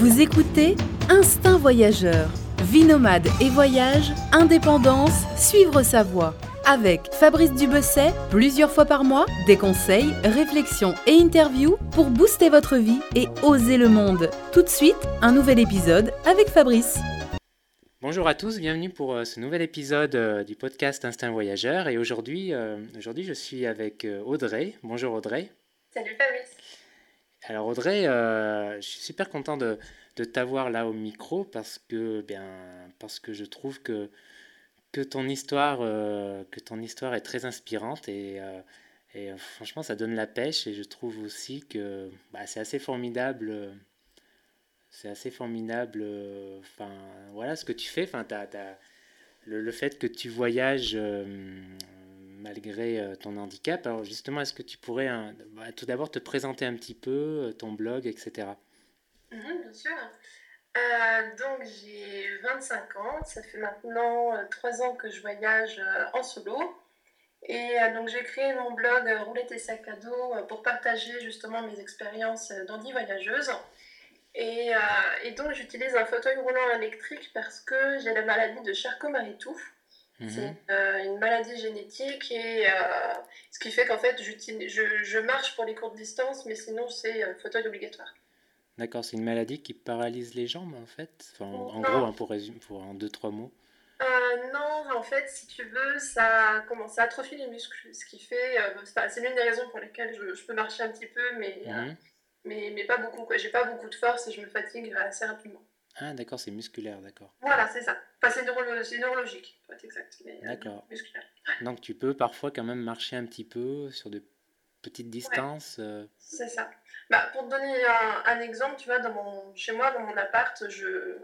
Vous écoutez Instinct Voyageur. Vie nomade et voyage, indépendance, suivre sa voie. Avec Fabrice Dubesset, plusieurs fois par mois, des conseils, réflexions et interviews pour booster votre vie et oser le monde. Tout de suite, un nouvel épisode avec Fabrice. Bonjour à tous, bienvenue pour euh, ce nouvel épisode euh, du podcast Instinct Voyageur. Et aujourd'hui, euh, aujourd'hui je suis avec Audrey. Bonjour Audrey. Salut Fabrice. Alors Audrey, je suis super content de, de t'avoir là au micro parce que, bien, parce que je trouve que, que, ton histoire, que ton histoire est très inspirante et, et franchement ça donne la pêche et je trouve aussi que bah, c'est assez formidable c'est assez formidable. Euh, enfin, voilà ce que tu fais. Enfin, le, le, fait que tu voyages euh, malgré euh, ton handicap. Alors justement, est-ce que tu pourrais bah, tout d'abord te présenter un petit peu ton blog, etc. Mhm, bien sûr. donc j'ai 25 ans, ça fait maintenant 3 ans que je voyage en solo. Et donc j'ai créé mon blog Rouler tes sacs à dos pour partager justement mes expériences d'handi voyageuse. Et, euh, et donc j'utilise un fauteuil roulant électrique parce que j'ai la maladie de Charcot-Marie-Tooth. Mhm. C'est euh, une maladie génétique et euh, ce qui fait qu'en fait je, je, marche pour les courtes distances, mais sinon c'est un fauteuil obligatoire. D'accord, c'est une maladie qui paralyse les jambes en fait? Enfin, En gros, hein, pour résumer, pour en deux, trois mots. non, en fait, si tu veux, ça commence à atrophier les muscles, ce qui fait, c'est l'une des raisons pour lesquelles je, je, peux marcher un petit peu, mais mhm mais, mais pas beaucoup. J'ai pas beaucoup de force et je me fatigue assez rapidement. Ah, d'accord, c'est musculaire, d'accord. Voilà, c'est ça. Enfin, c'est neurologique, pour être exact. Euh, d'accord. musculaire. Donc, tu peux parfois quand même marcher un petit peu sur de petites distances. Euh. C'est ça. Bah, pour te donner un, un, exemple, tu vois, dans mon, chez moi, dans mon appart, je,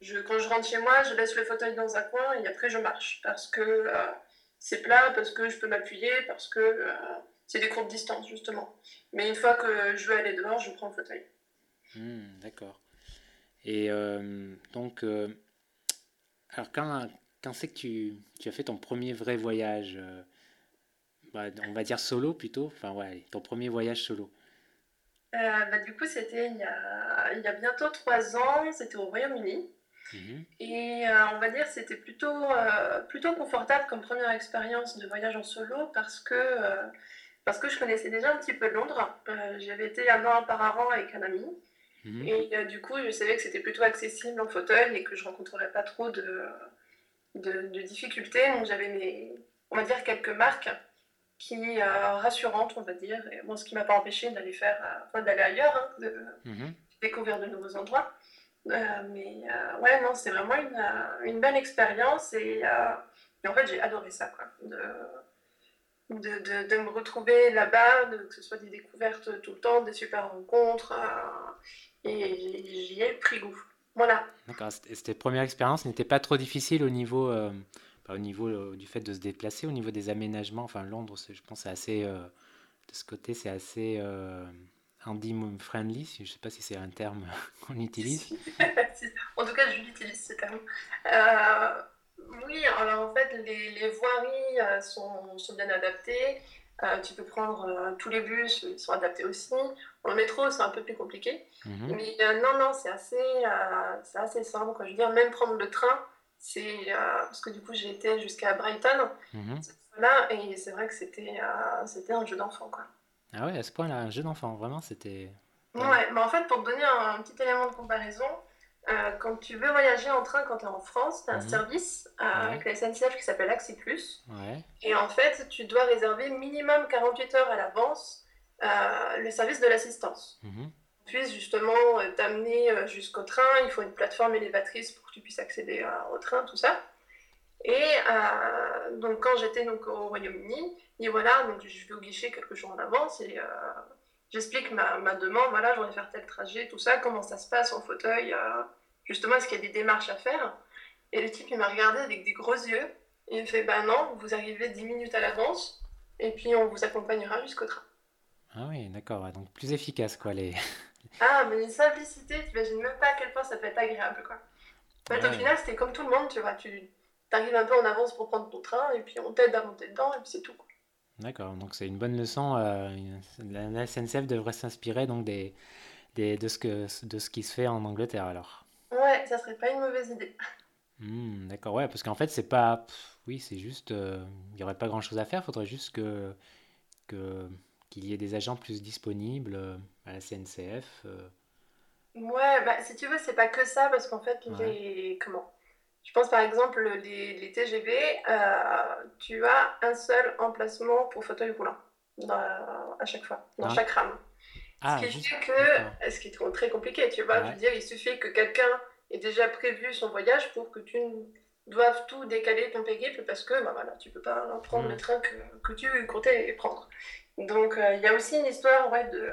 je, quand je rentre chez moi, je laisse le fauteuil dans un coin et après je marche parce que euh, c'est plat, parce que je peux m'appuyer, parce que c'est des courtes distances, justement. Mais une fois que je veux aller dehors, je prends le fauteuil. Hmm, d'accord. Et euh, donc, euh, alors quand, quand c'est que tu, tu, as fait ton premier vrai voyage, euh, bah, on va dire solo plutôt, enfin ouais, ton premier voyage solo bah, Du coup, c'était il, y a, il y a bientôt trois ans, c'était au Royaume-Uni. Mhm. Et on va dire c'était plutôt, plutôt confortable comme première expérience de voyage en solo parce que parce que je connaissais déjà un petit peu Londres. J'avais été un an auparavant avec un ami. Mhm. Et euh, du coup, je savais que c'était plutôt accessible en fauteuil et que je rencontrerais pas trop de, de, difficultés. Donc j'avais mes, on va dire, quelques marques qui euh, rassurantes, on va dire. Et, bon, ce qui m'a pas empêché d'aller faire, enfin, d'aller ailleurs, hein, de mhm. découvrir de nouveaux endroits. mais ouais, non, c'était vraiment une, une, belle expérience et, et en fait, j'ai adoré ça, quoi. De, de, de, me retrouver là-bas, que ce soit des découvertes tout le temps, des super rencontres, euh, et j'y ai pris goût. Voilà. D'accord. Cette première expérience n'était pas trop difficile au niveau, euh, au niveau euh, du fait de se déplacer, au niveau des aménagements? Enfin, Londres, je pense, c'est assez, de ce côté, c'est assez handy friendly. Je ne sais pas si c'est un terme qu'on utilise. en tout cas, je l'utilise ce terme. Oui, alors en fait, les, les voiries euh, sont, sont, bien adaptées. Euh, tu peux prendre euh, tous les bus, ils sont adaptés aussi. le métro, c'est un peu plus compliqué. Mhm. Mais non, non, c'est assez, c'est assez simple. Quoi. Je veux dire, même prendre le train, c'est parce que du coup, j'ai été jusqu'à Brighton. Mhm. Là, et c'est vrai que c'était c'était un jeu d'enfant. Ah ouais, à ce point-là, un jeu d'enfant, vraiment, c'était. Ouais, mais en fait, pour te donner un petit élément de comparaison, euh, quand tu veux voyager en train quand tu es en France, tu as un mhm. service euh, avec la SNCF qui s'appelle Axi Plus. Et en fait, tu dois réserver minimum 48 heures à l'avance euh, le service de l'assistance. Mhm. Puisse justement t'amener jusqu'au train, il faut une plateforme élévatrice pour que tu puisses accéder au train, tout ça. Et donc quand j'étais donc au Royaume-Uni, et voilà, donc je vais au guichet quelques jours en avance et j'explique ma, ma, demande, voilà, je voudrais faire tel trajet, tout ça, comment ça se passe en fauteuil, euh, justement, est-ce qu'il y a des démarches à faire? Et le type, il m'a regardé avec des gros yeux, et il me fait, bah non, vous arrivez 10 minutes à l'avance, et puis on vous accompagnera jusqu'au train. Ah oui, d'accord, donc plus efficace, quoi, les... ah, mais une simplicité, tu imagines même pas à quel point ça peut être agréable, quoi. En fait, au final, c'était comme tout le monde, tu vois, tu arrives un peu en avance pour prendre ton train, et puis on t'aide à monter dedans, et puis c'est tout, quoi. D'accord, donc c'est une bonne leçon. Euh, la SNCF devrait s'inspirer donc des, des, de, ce que, de ce qui se fait en Angleterre alors. Ouais, ça serait pas une mauvaise idée. Hmm, d'accord, ouais, parce qu'en fait, c'est pas. Oui, c'est juste. Euh, il n'y aurait pas grand chose à faire, il faudrait juste que. que qu'il y ait des agents plus disponibles euh, à la CNCF. Euh. Ouais, bah, si tu veux, c'est pas que ça, parce qu'en fait, les. Comment Je pense par exemple, les, les TGV, tu as un seul emplacement pour fauteuil roulant à chaque fois, dans ah. chaque rame. Ah, ce qui fait que, ce qui est très compliqué, tu vois, je veux dire, il suffit que quelqu'un ait déjà prévu son voyage pour que tu doives tout décaler ton périple parce que, bah voilà, tu peux pas prendre le mm. train que, que, tu comptais prendre. Donc, euh, il y a aussi une histoire, ouais, de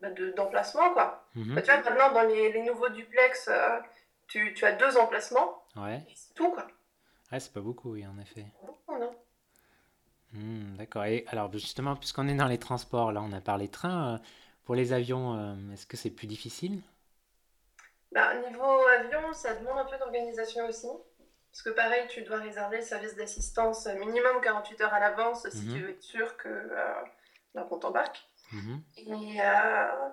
bah, d'emplacement, quoi. Mm-hmm. Bah, tu vois, maintenant, dans les, les nouveaux duplex, euh, tu, tu, as deux emplacements. Ouais. C'est tout, quoi. Ouais, c'est pas beaucoup, oui, en effet. Non, non. Hmm, d'accord. Et alors, justement, puisqu'on est dans les transports, là, on a parlé train. Euh, pour les avions, euh, est-ce que c'est plus difficile? Bah, Niveau avion, ça demande un peu d'organisation aussi. Parce que pareil, tu dois réserver le service d'assistance minimum 48 heures à l'avance si mhm. tu veux être sûr que euh, qu'on t'embarque. Mhm. Et, euh,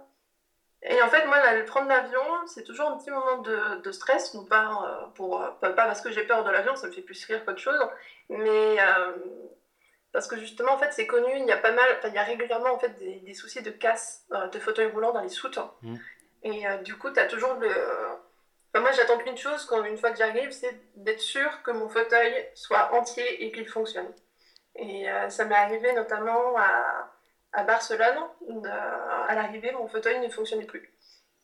et, en fait, moi, prendre l'avion, c'est toujours un petit moment de, de stress. Non pas, pour, pas, parce que j'ai peur de l'avion, ça me fait plus rire qu'autre chose. Mais parce que justement, en fait, c'est connu, il y a pas mal, il y a régulièrement en fait des, des soucis de casse euh, de fauteuils roulants dans les soutes. Mm. Et euh, du coup, tu as toujours le. moi, j'attends qu'une chose quand une fois que j'arrive, c'est d'être sûr que mon fauteuil soit entier et qu'il fonctionne. Et euh, ça m'est arrivé notamment à, à Barcelone. à l'arrivée, mon fauteuil ne fonctionnait plus.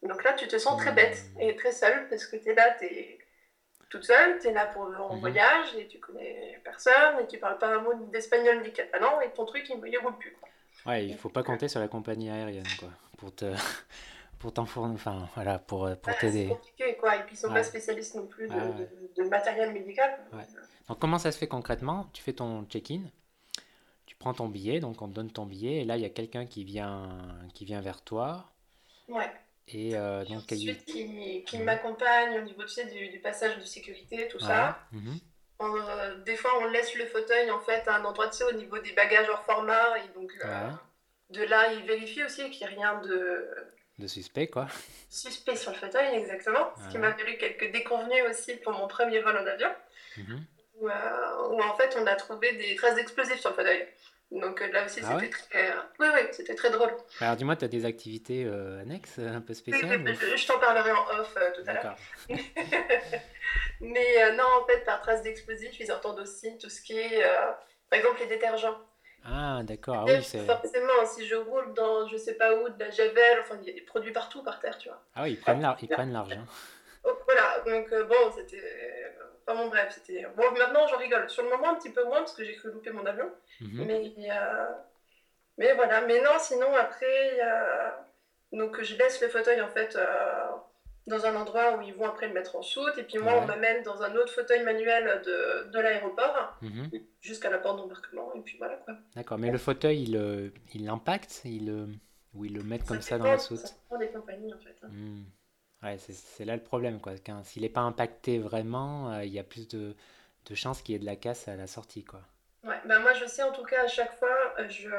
Donc là, tu te sens très bête et très seule parce que tu es là, tu es toute seule, tu es là pour en mhm. voyage et tu connais personne et tu parles pas un mot d'espagnol ni catalan et ton truc il ne roule plus. Ouais, il faut pas compter sur la compagnie aérienne quoi pour te pour t'enfourner, enfin voilà, pour, pour t'aider. C'est compliqué quoi, et puis ils sont pas spécialistes non plus de, de, matériel médical. Donc comment ça se fait concrètement? Tu fais ton check-in, prends ton billet, donc on te donne ton billet et là il y a quelqu'un qui vient qui vient vers toi. Ouais. Et euh, donc, ensuite, qui, qui m'accompagne au niveau tu sais, du, passage de sécurité, tout ça. Mhm. Euh, des fois, on laisse le fauteuil en fait à un endroit tu sais, au niveau des bagages hors format. Et donc, euh, de là, il vérifie aussi qu'il n'y a rien de. De suspect, quoi. Suspect sur le fauteuil, exactement. Ce qui m'a valu quelques déconvenus aussi pour mon premier vol en avion. Mhm. Où, où, en fait, on a trouvé des traces d'explosifs sur le fauteuil. Donc euh, là aussi, ah c'était très... Oui, oui, c'était très drôle. Alors dis-moi, tu as des activités euh, annexes, un peu spéciales Je t'en parlerai en off euh, tout à l'heure. Mais non, en fait, par trace d'explosifs, ils entendent aussi tout ce qui est, par exemple, les détergents. Ah, d'accord. Ah, oui, Forcément, si je roule dans je sais pas où, de la javel, enfin, il y a des produits partout par terre, tu vois. Ah oui, ils prennent l'argent. Oh, voilà, donc bon, c'était Enfin bon, bref, c'était. Bon, maintenant j'en rigole. Sur le moment, un petit peu moins parce que j'ai cru louper mon avion. Mhm. Mais, euh... mais voilà. Mais non, sinon après, donc je laisse le fauteuil en fait euh, dans un endroit où ils vont après le mettre en soute. Et puis moi, on m'amène dans un autre fauteuil manuel de, de l'aéroport mhm. jusqu'à la porte d'embarquement. Et puis voilà quoi. D'accord. Mais le fauteuil, il, euh, il l'impacte? Il, euh, Ou ils le mettent comme ça, dans la soute? Ça dépend des compagnies en fait. Hein. Hmm. Ouais, c'est là le problème. quoi. S'il n'est pas impacté vraiment, euh, il y a plus de, de chances qu'il y ait de la casse à la sortie. quoi. Ouais, bah moi je sais en tout cas à chaque fois, euh, je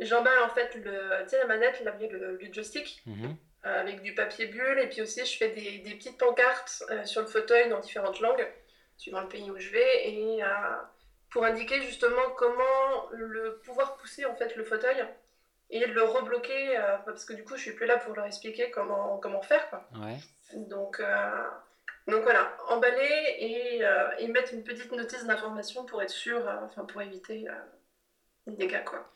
j'emballe en fait le, tu sais, la manette, la, le, le joystick, mhm. euh, avec du papier bulle, et puis aussi je fais des, des petites pancartes sur le fauteuil dans différentes langues, suivant le pays où je vais, et pour indiquer justement comment le pouvoir pousser en fait le fauteuil et le rebloquer euh, parce que du coup je suis plus là pour leur expliquer comment, comment faire quoi. Ouais. Donc, euh, donc voilà, emballer et, euh, et, mettre une petite notice d'information pour être sûr, enfin pour éviter les dégâts quoi.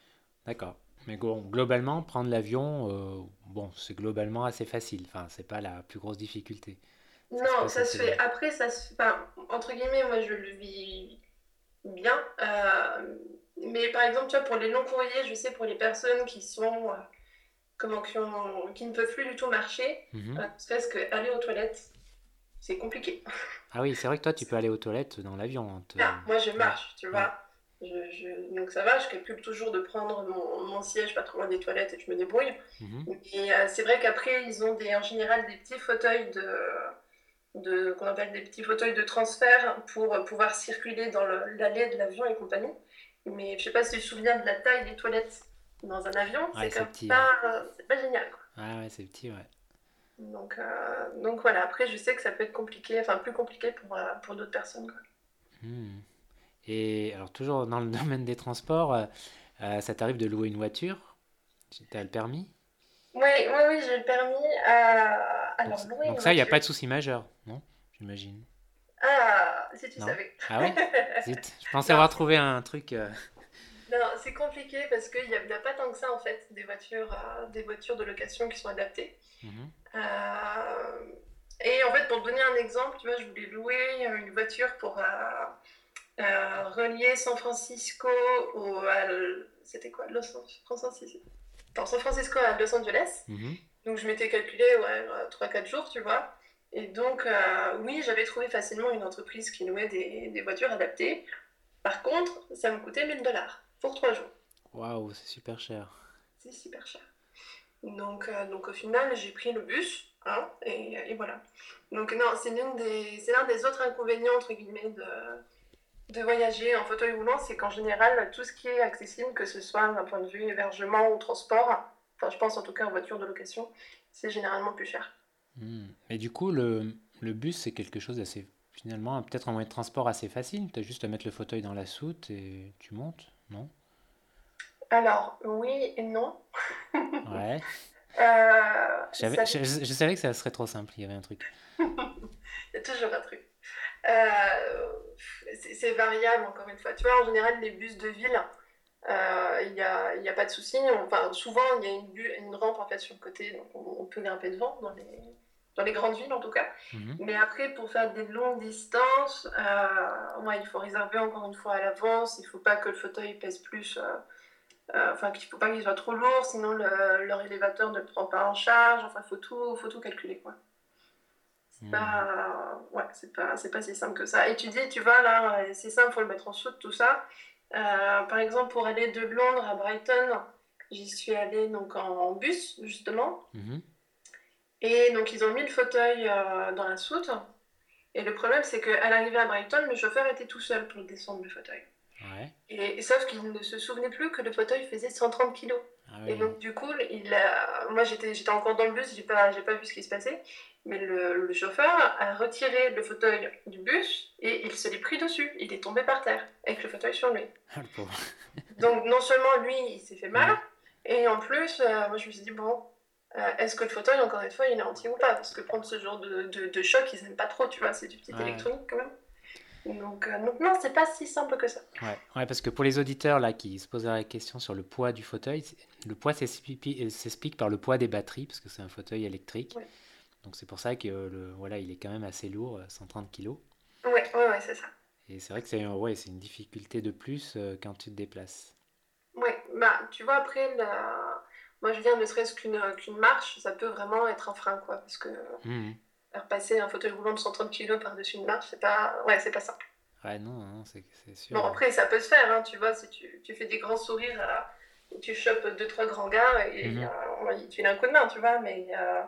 D'accord. Mais globalement, prendre l'avion, bon, c'est globalement assez facile. Enfin, c'est pas la plus grosse difficulté. non, ça se fait. Après, ça se enfin, entre guillemets, moi je le vis bien. Mais par exemple, tu vois, pour les longs courriers, je sais pour les personnes qui sont. Euh, comment, qui, qui, ne peuvent plus du tout marcher, mhm. euh, parce que aller aux toilettes, c'est compliqué. Ah oui, c'est vrai que toi, tu peux aller aux toilettes dans l'avion. Hein, ah, moi, je marche, tu vois. Donc ça va, je calcule toujours de prendre mon, mon, siège pas trop loin des toilettes et je me débrouille. Mhm. Et euh, c'est vrai qu'après, ils ont des, en général des petits fauteuils de, de qu'on appelle des petits fauteuils de transfert pour pouvoir circuler dans l'allée de l'avion et compagnie. Mais je sais pas si tu te souviens de la taille des toilettes dans un avion, c'est comme pas, c'est pas génial. Quoi. Ah ouais, c'est petit, ouais. Donc, euh, donc voilà, après je sais que ça peut être compliqué, enfin plus compliqué pour, euh, pour d'autres personnes. Quoi. Hmm. Et alors toujours dans le domaine des transports, euh, ça t'arrive de louer une voiture? Tu as le permis? Oui, oui, oui, j'ai le permis. alors, donc, louer donc ça, il n'y a pas de souci majeur, non? J'imagine. Ah, si tu savais. Ah ouais? Je pensais avoir trouvé un truc... Non, c'est compliqué parce qu'il n'y a, pas tant que ça en fait des voitures, des voitures de location qui sont adaptées. Mhm. Euh, et en fait, pour te donner un exemple, tu vois, je voulais louer une voiture pour euh, euh, relier San Francisco au. C'était quoi Los Francisco San Francisco à Los Angeles. Mhm. Donc je m'étais calculé ouais, 3-4 jours, tu vois. Et donc, oui, j'avais trouvé facilement une entreprise qui louait des, des, voitures adaptées. Par contre, ça me coûtait 1000 dollars pour 3 jours. Waouh, c'est super cher. C'est super cher. Donc, euh, donc au final, j'ai pris le bus, hein, et, et, voilà. Donc non, c'est l'un des, des autres inconvénients, entre guillemets, de, de voyager en fauteuil roulant, c'est qu'en général, tout ce qui est accessible, que ce soit d'un point de vue hébergement ou transport, enfin je pense en tout cas en voiture de location, c'est généralement plus cher. Hmm. Et du coup, le, le bus, c'est quelque chose d'assez, finalement, peut-être un moyen de transport assez facile. Tu as juste à mettre le fauteuil dans la soute et tu montes, non? Alors, oui et non. ouais. Euh, je, savais que ça serait trop simple, il y avait un truc. il y a toujours un truc. Euh, c'est variable, encore une fois. Tu vois, en général, les bus de ville, euh, il n'y a, y a, pas de souci. Enfin, souvent, il y a une, une, rampe en fait, sur le côté, donc on, peut grimper devant, dans les, dans les grandes villes en tout cas. Mhm. Mais après, pour faire des longues distances, ouais, il faut réserver encore une fois à l'avance. Il ne faut pas que le fauteuil pèse plus euh, enfin qu'il ne faut pas qu'il soit trop lourd, sinon leur élévateur ne le prend pas en charge. Enfin, il faut tout, faut tout calculer. quoi. C'est hmm. pas, ouais, c'est pas, c'est pas si simple que ça. Et tu dis, tu vois, là, c'est simple, il faut le mettre en soute, tout ça. Euh, par exemple, pour aller de Londres à Brighton, j'y suis allée donc en, bus, justement. Mhm. Et donc, ils ont mis le fauteuil euh, dans la soute. Et le problème, c'est qu'à l'arrivée à Brighton, le chauffeur était tout seul pour descendre le fauteuil. Et, sauf qu'il ne se souvenait plus que le fauteuil faisait 130 kg. Ah et donc, du coup, il a... moi j'étais, j'étais encore dans le bus, j'ai pas, j'ai pas vu ce qui se passait. Mais le, chauffeur a retiré le fauteuil du bus et il se l'est pris dessus. Il est tombé par terre avec le fauteuil sur lui. Ah, donc, non seulement lui, il s'est fait mal, et en plus, euh, moi je me suis dit, bon, euh, est-ce que le fauteuil, encore une fois, il est anti ou pas? Parce que prendre ce genre de, de, choc, ils n'aiment pas trop, tu vois, c'est du petit électronique quand même. Donc, euh, donc non, c'est pas si simple que ça. Ouais. ouais, parce que pour les auditeurs là qui se poseraient la question sur le poids du fauteuil, le poids s'explique par le poids des batteries, parce que c'est un fauteuil électrique. Donc c'est pour ça que le, voilà, il est quand même assez lourd, 130 kg. Ouais, ouais, ouais c'est ça. Et c'est vrai que c'est ouais, une difficulté de plus euh, quand tu te déplaces. Ouais, bah tu vois après, moi je viens ne serait-ce qu'une marche, ça peut vraiment être un frein quoi, parce que. Mmh faire passer un fauteuil roulant de 130 kg par-dessus une marche, c'est pas, ouais, c'est pas simple. Ouais, non, non c'est sûr. Bon, après, ça peut se faire, hein, tu vois, si tu, tu, fais des grands sourires, euh, tu chopes deux, trois grands gars et euh, tu as un coup de main, tu vois, mais, euh,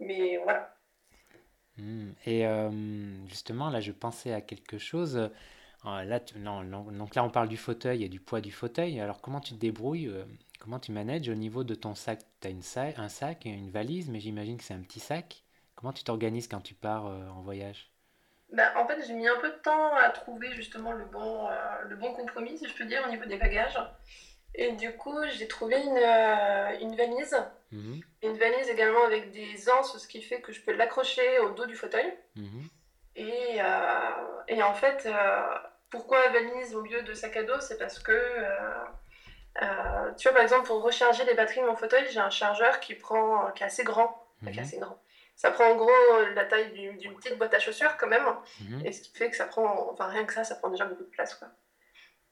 mais voilà. Mhm. Et justement, là, je pensais à quelque chose. Là, non, donc là, on parle du fauteuil et du poids du fauteuil. Alors, comment tu te débrouilles Comment tu manages au niveau de ton sac? Tu as une un sac et une valise, mais j'imagine que c'est un petit sac. Comment tu t'organises quand tu pars euh, en voyage? Bah, En fait, j'ai mis un peu de temps à trouver justement le bon, euh, le bon compromis, si je peux dire, au niveau des bagages. Et du coup, j'ai trouvé une, euh, une valise. Mhm. Une valise également avec des anses, ce qui fait que je peux l'accrocher au dos du fauteuil. Mhm. Et, et, en fait, pourquoi valise au lieu de sac à dos? C'est parce que, tu vois, par exemple, pour recharger les batteries de mon fauteuil, j'ai un chargeur qui, prend, qui est assez grand. Qui est mhm. assez grand ça prend en gros la taille d'une petite boîte à chaussures quand même. Mhm. Et ce qui fait que ça prend, enfin rien que ça, ça prend déjà beaucoup de place. Quoi.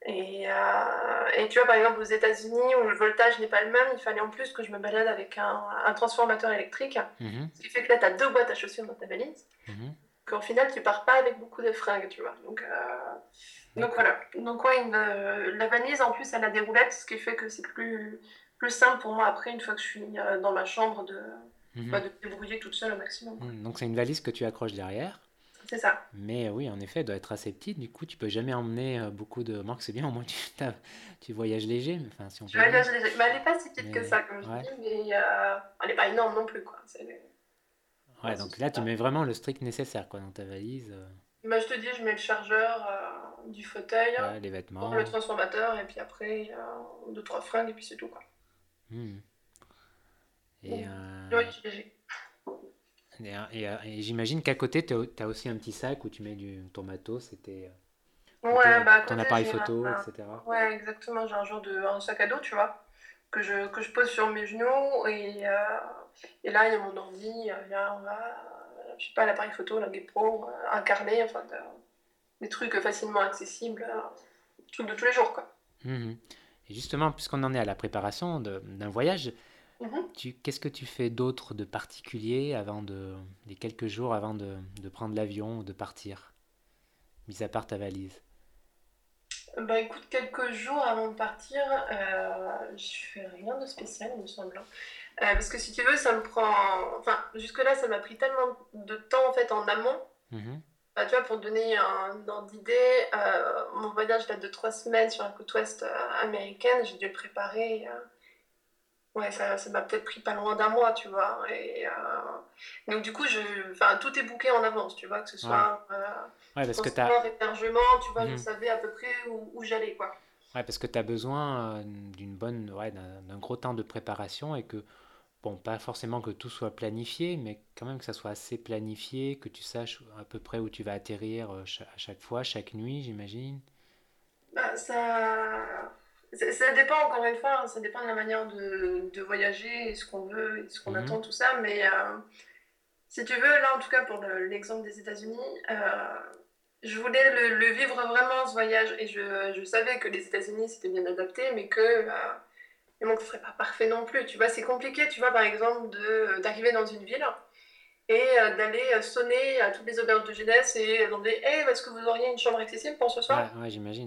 Et, euh, et tu vois, par exemple, aux États-Unis où le voltage n'est pas le même, il fallait en plus que je me balade avec un, un transformateur électrique. Mhm. Ce qui fait que là, tu as deux boîtes à chaussures dans ta valise. Qu'au final, tu pars pas avec beaucoup de fringues, tu vois. Donc, euh, donc voilà. Donc, ouais, une, euh, la valise en plus, elle a des roulettes, ce qui fait que c'est plus, plus simple pour moi après, une fois que je suis dans ma chambre, de, Mhm. Pas de débrouiller toute seule au maximum. Mhm. Donc c'est une valise que tu accroches derrière. C'est ça. Mais oui, en effet, elle doit être assez petite. Du coup, tu peux jamais emmener beaucoup de. Marc, c'est bien, au moins tu, tu voyages léger. Mais, enfin, si on je voyage léger. Mais elle n'est pas si petite que ça, comme je dis, mais elle n'est pas énorme non plus. Quoi. Ouais, donc là, tu mets vraiment le strict nécessaire quoi, dans ta valise. Bah, je te dis, je mets le chargeur du fauteuil, les vêtements, le transformateur, et puis après, deux, trois fringues, et puis c'est tout. Quoi. Hmm. Et, euh... et, et, j'imagine qu'à côté, tu as aussi un petit sac où tu mets du, ton matos, c'était ouais, bah, ton appareil photo, etc. Ouais, exactement. J'ai un genre de un sac à dos, tu vois, que je, que je pose sur mes genoux. Et, euh, et là, il y a mon ordi, il y a, je sais pas, l'appareil photo, la GoPro, un carnet, enfin, des trucs facilement accessibles, trucs de tous les jours, quoi. Mmh et justement, puisqu'on en est à la préparation d'un voyage, Mhm. Qu'est-ce que tu fais d'autre de particulier avant de, les quelques jours avant de, de prendre l'avion ou de partir, mis à part ta valise? Bah écoute, quelques jours avant de partir, euh, je fais rien de spécial, il me semble. Euh, parce que si tu veux, ça me prend. Enfin, jusque-là, ça m'a pris tellement de temps en fait en amont. Bah, tu vois, pour donner un ordre d'idée, euh, mon voyage date de trois semaines sur la côte ouest américaine. J'ai dû le préparer ouais, ça, ça m'a peut-être pris pas loin d'un mois, tu vois. Et, euh, donc, du coup, je, enfin, tout est booké en avance, tu vois, que ce soit ouais. ouais, parce que hébergement, tu vois, je mhm. savais à peu près où, où j'allais, quoi. Ouais, parce que tu as besoin euh, d'une bonne, ouais, d'un gros temps de préparation et que, bon, pas forcément que tout soit planifié, mais quand même que ça soit assez planifié, que tu saches à peu près où tu vas atterrir euh, à chaque fois, chaque nuit, j'imagine. Bah, ça ça, dépend, encore une fois, hein, ça dépend de la manière de, de voyager, et ce qu'on veut, et ce qu'on mhm. attend, tout ça. Mais euh, si tu veux, là, en tout cas, pour l'exemple des États-Unis, euh, je voulais le, vivre vraiment, ce voyage. Et je, je savais que les États-Unis, c'était bien adapté, mais que. Euh, ce ne serait pas parfait non plus. Tu vois, c'est compliqué, tu vois, par exemple, d'arriver dans une ville et d'aller sonner à toutes les auberges de jeunesse et demander Hey, est-ce que vous auriez une chambre accessible pour ce soir? Ouais, j'imagine.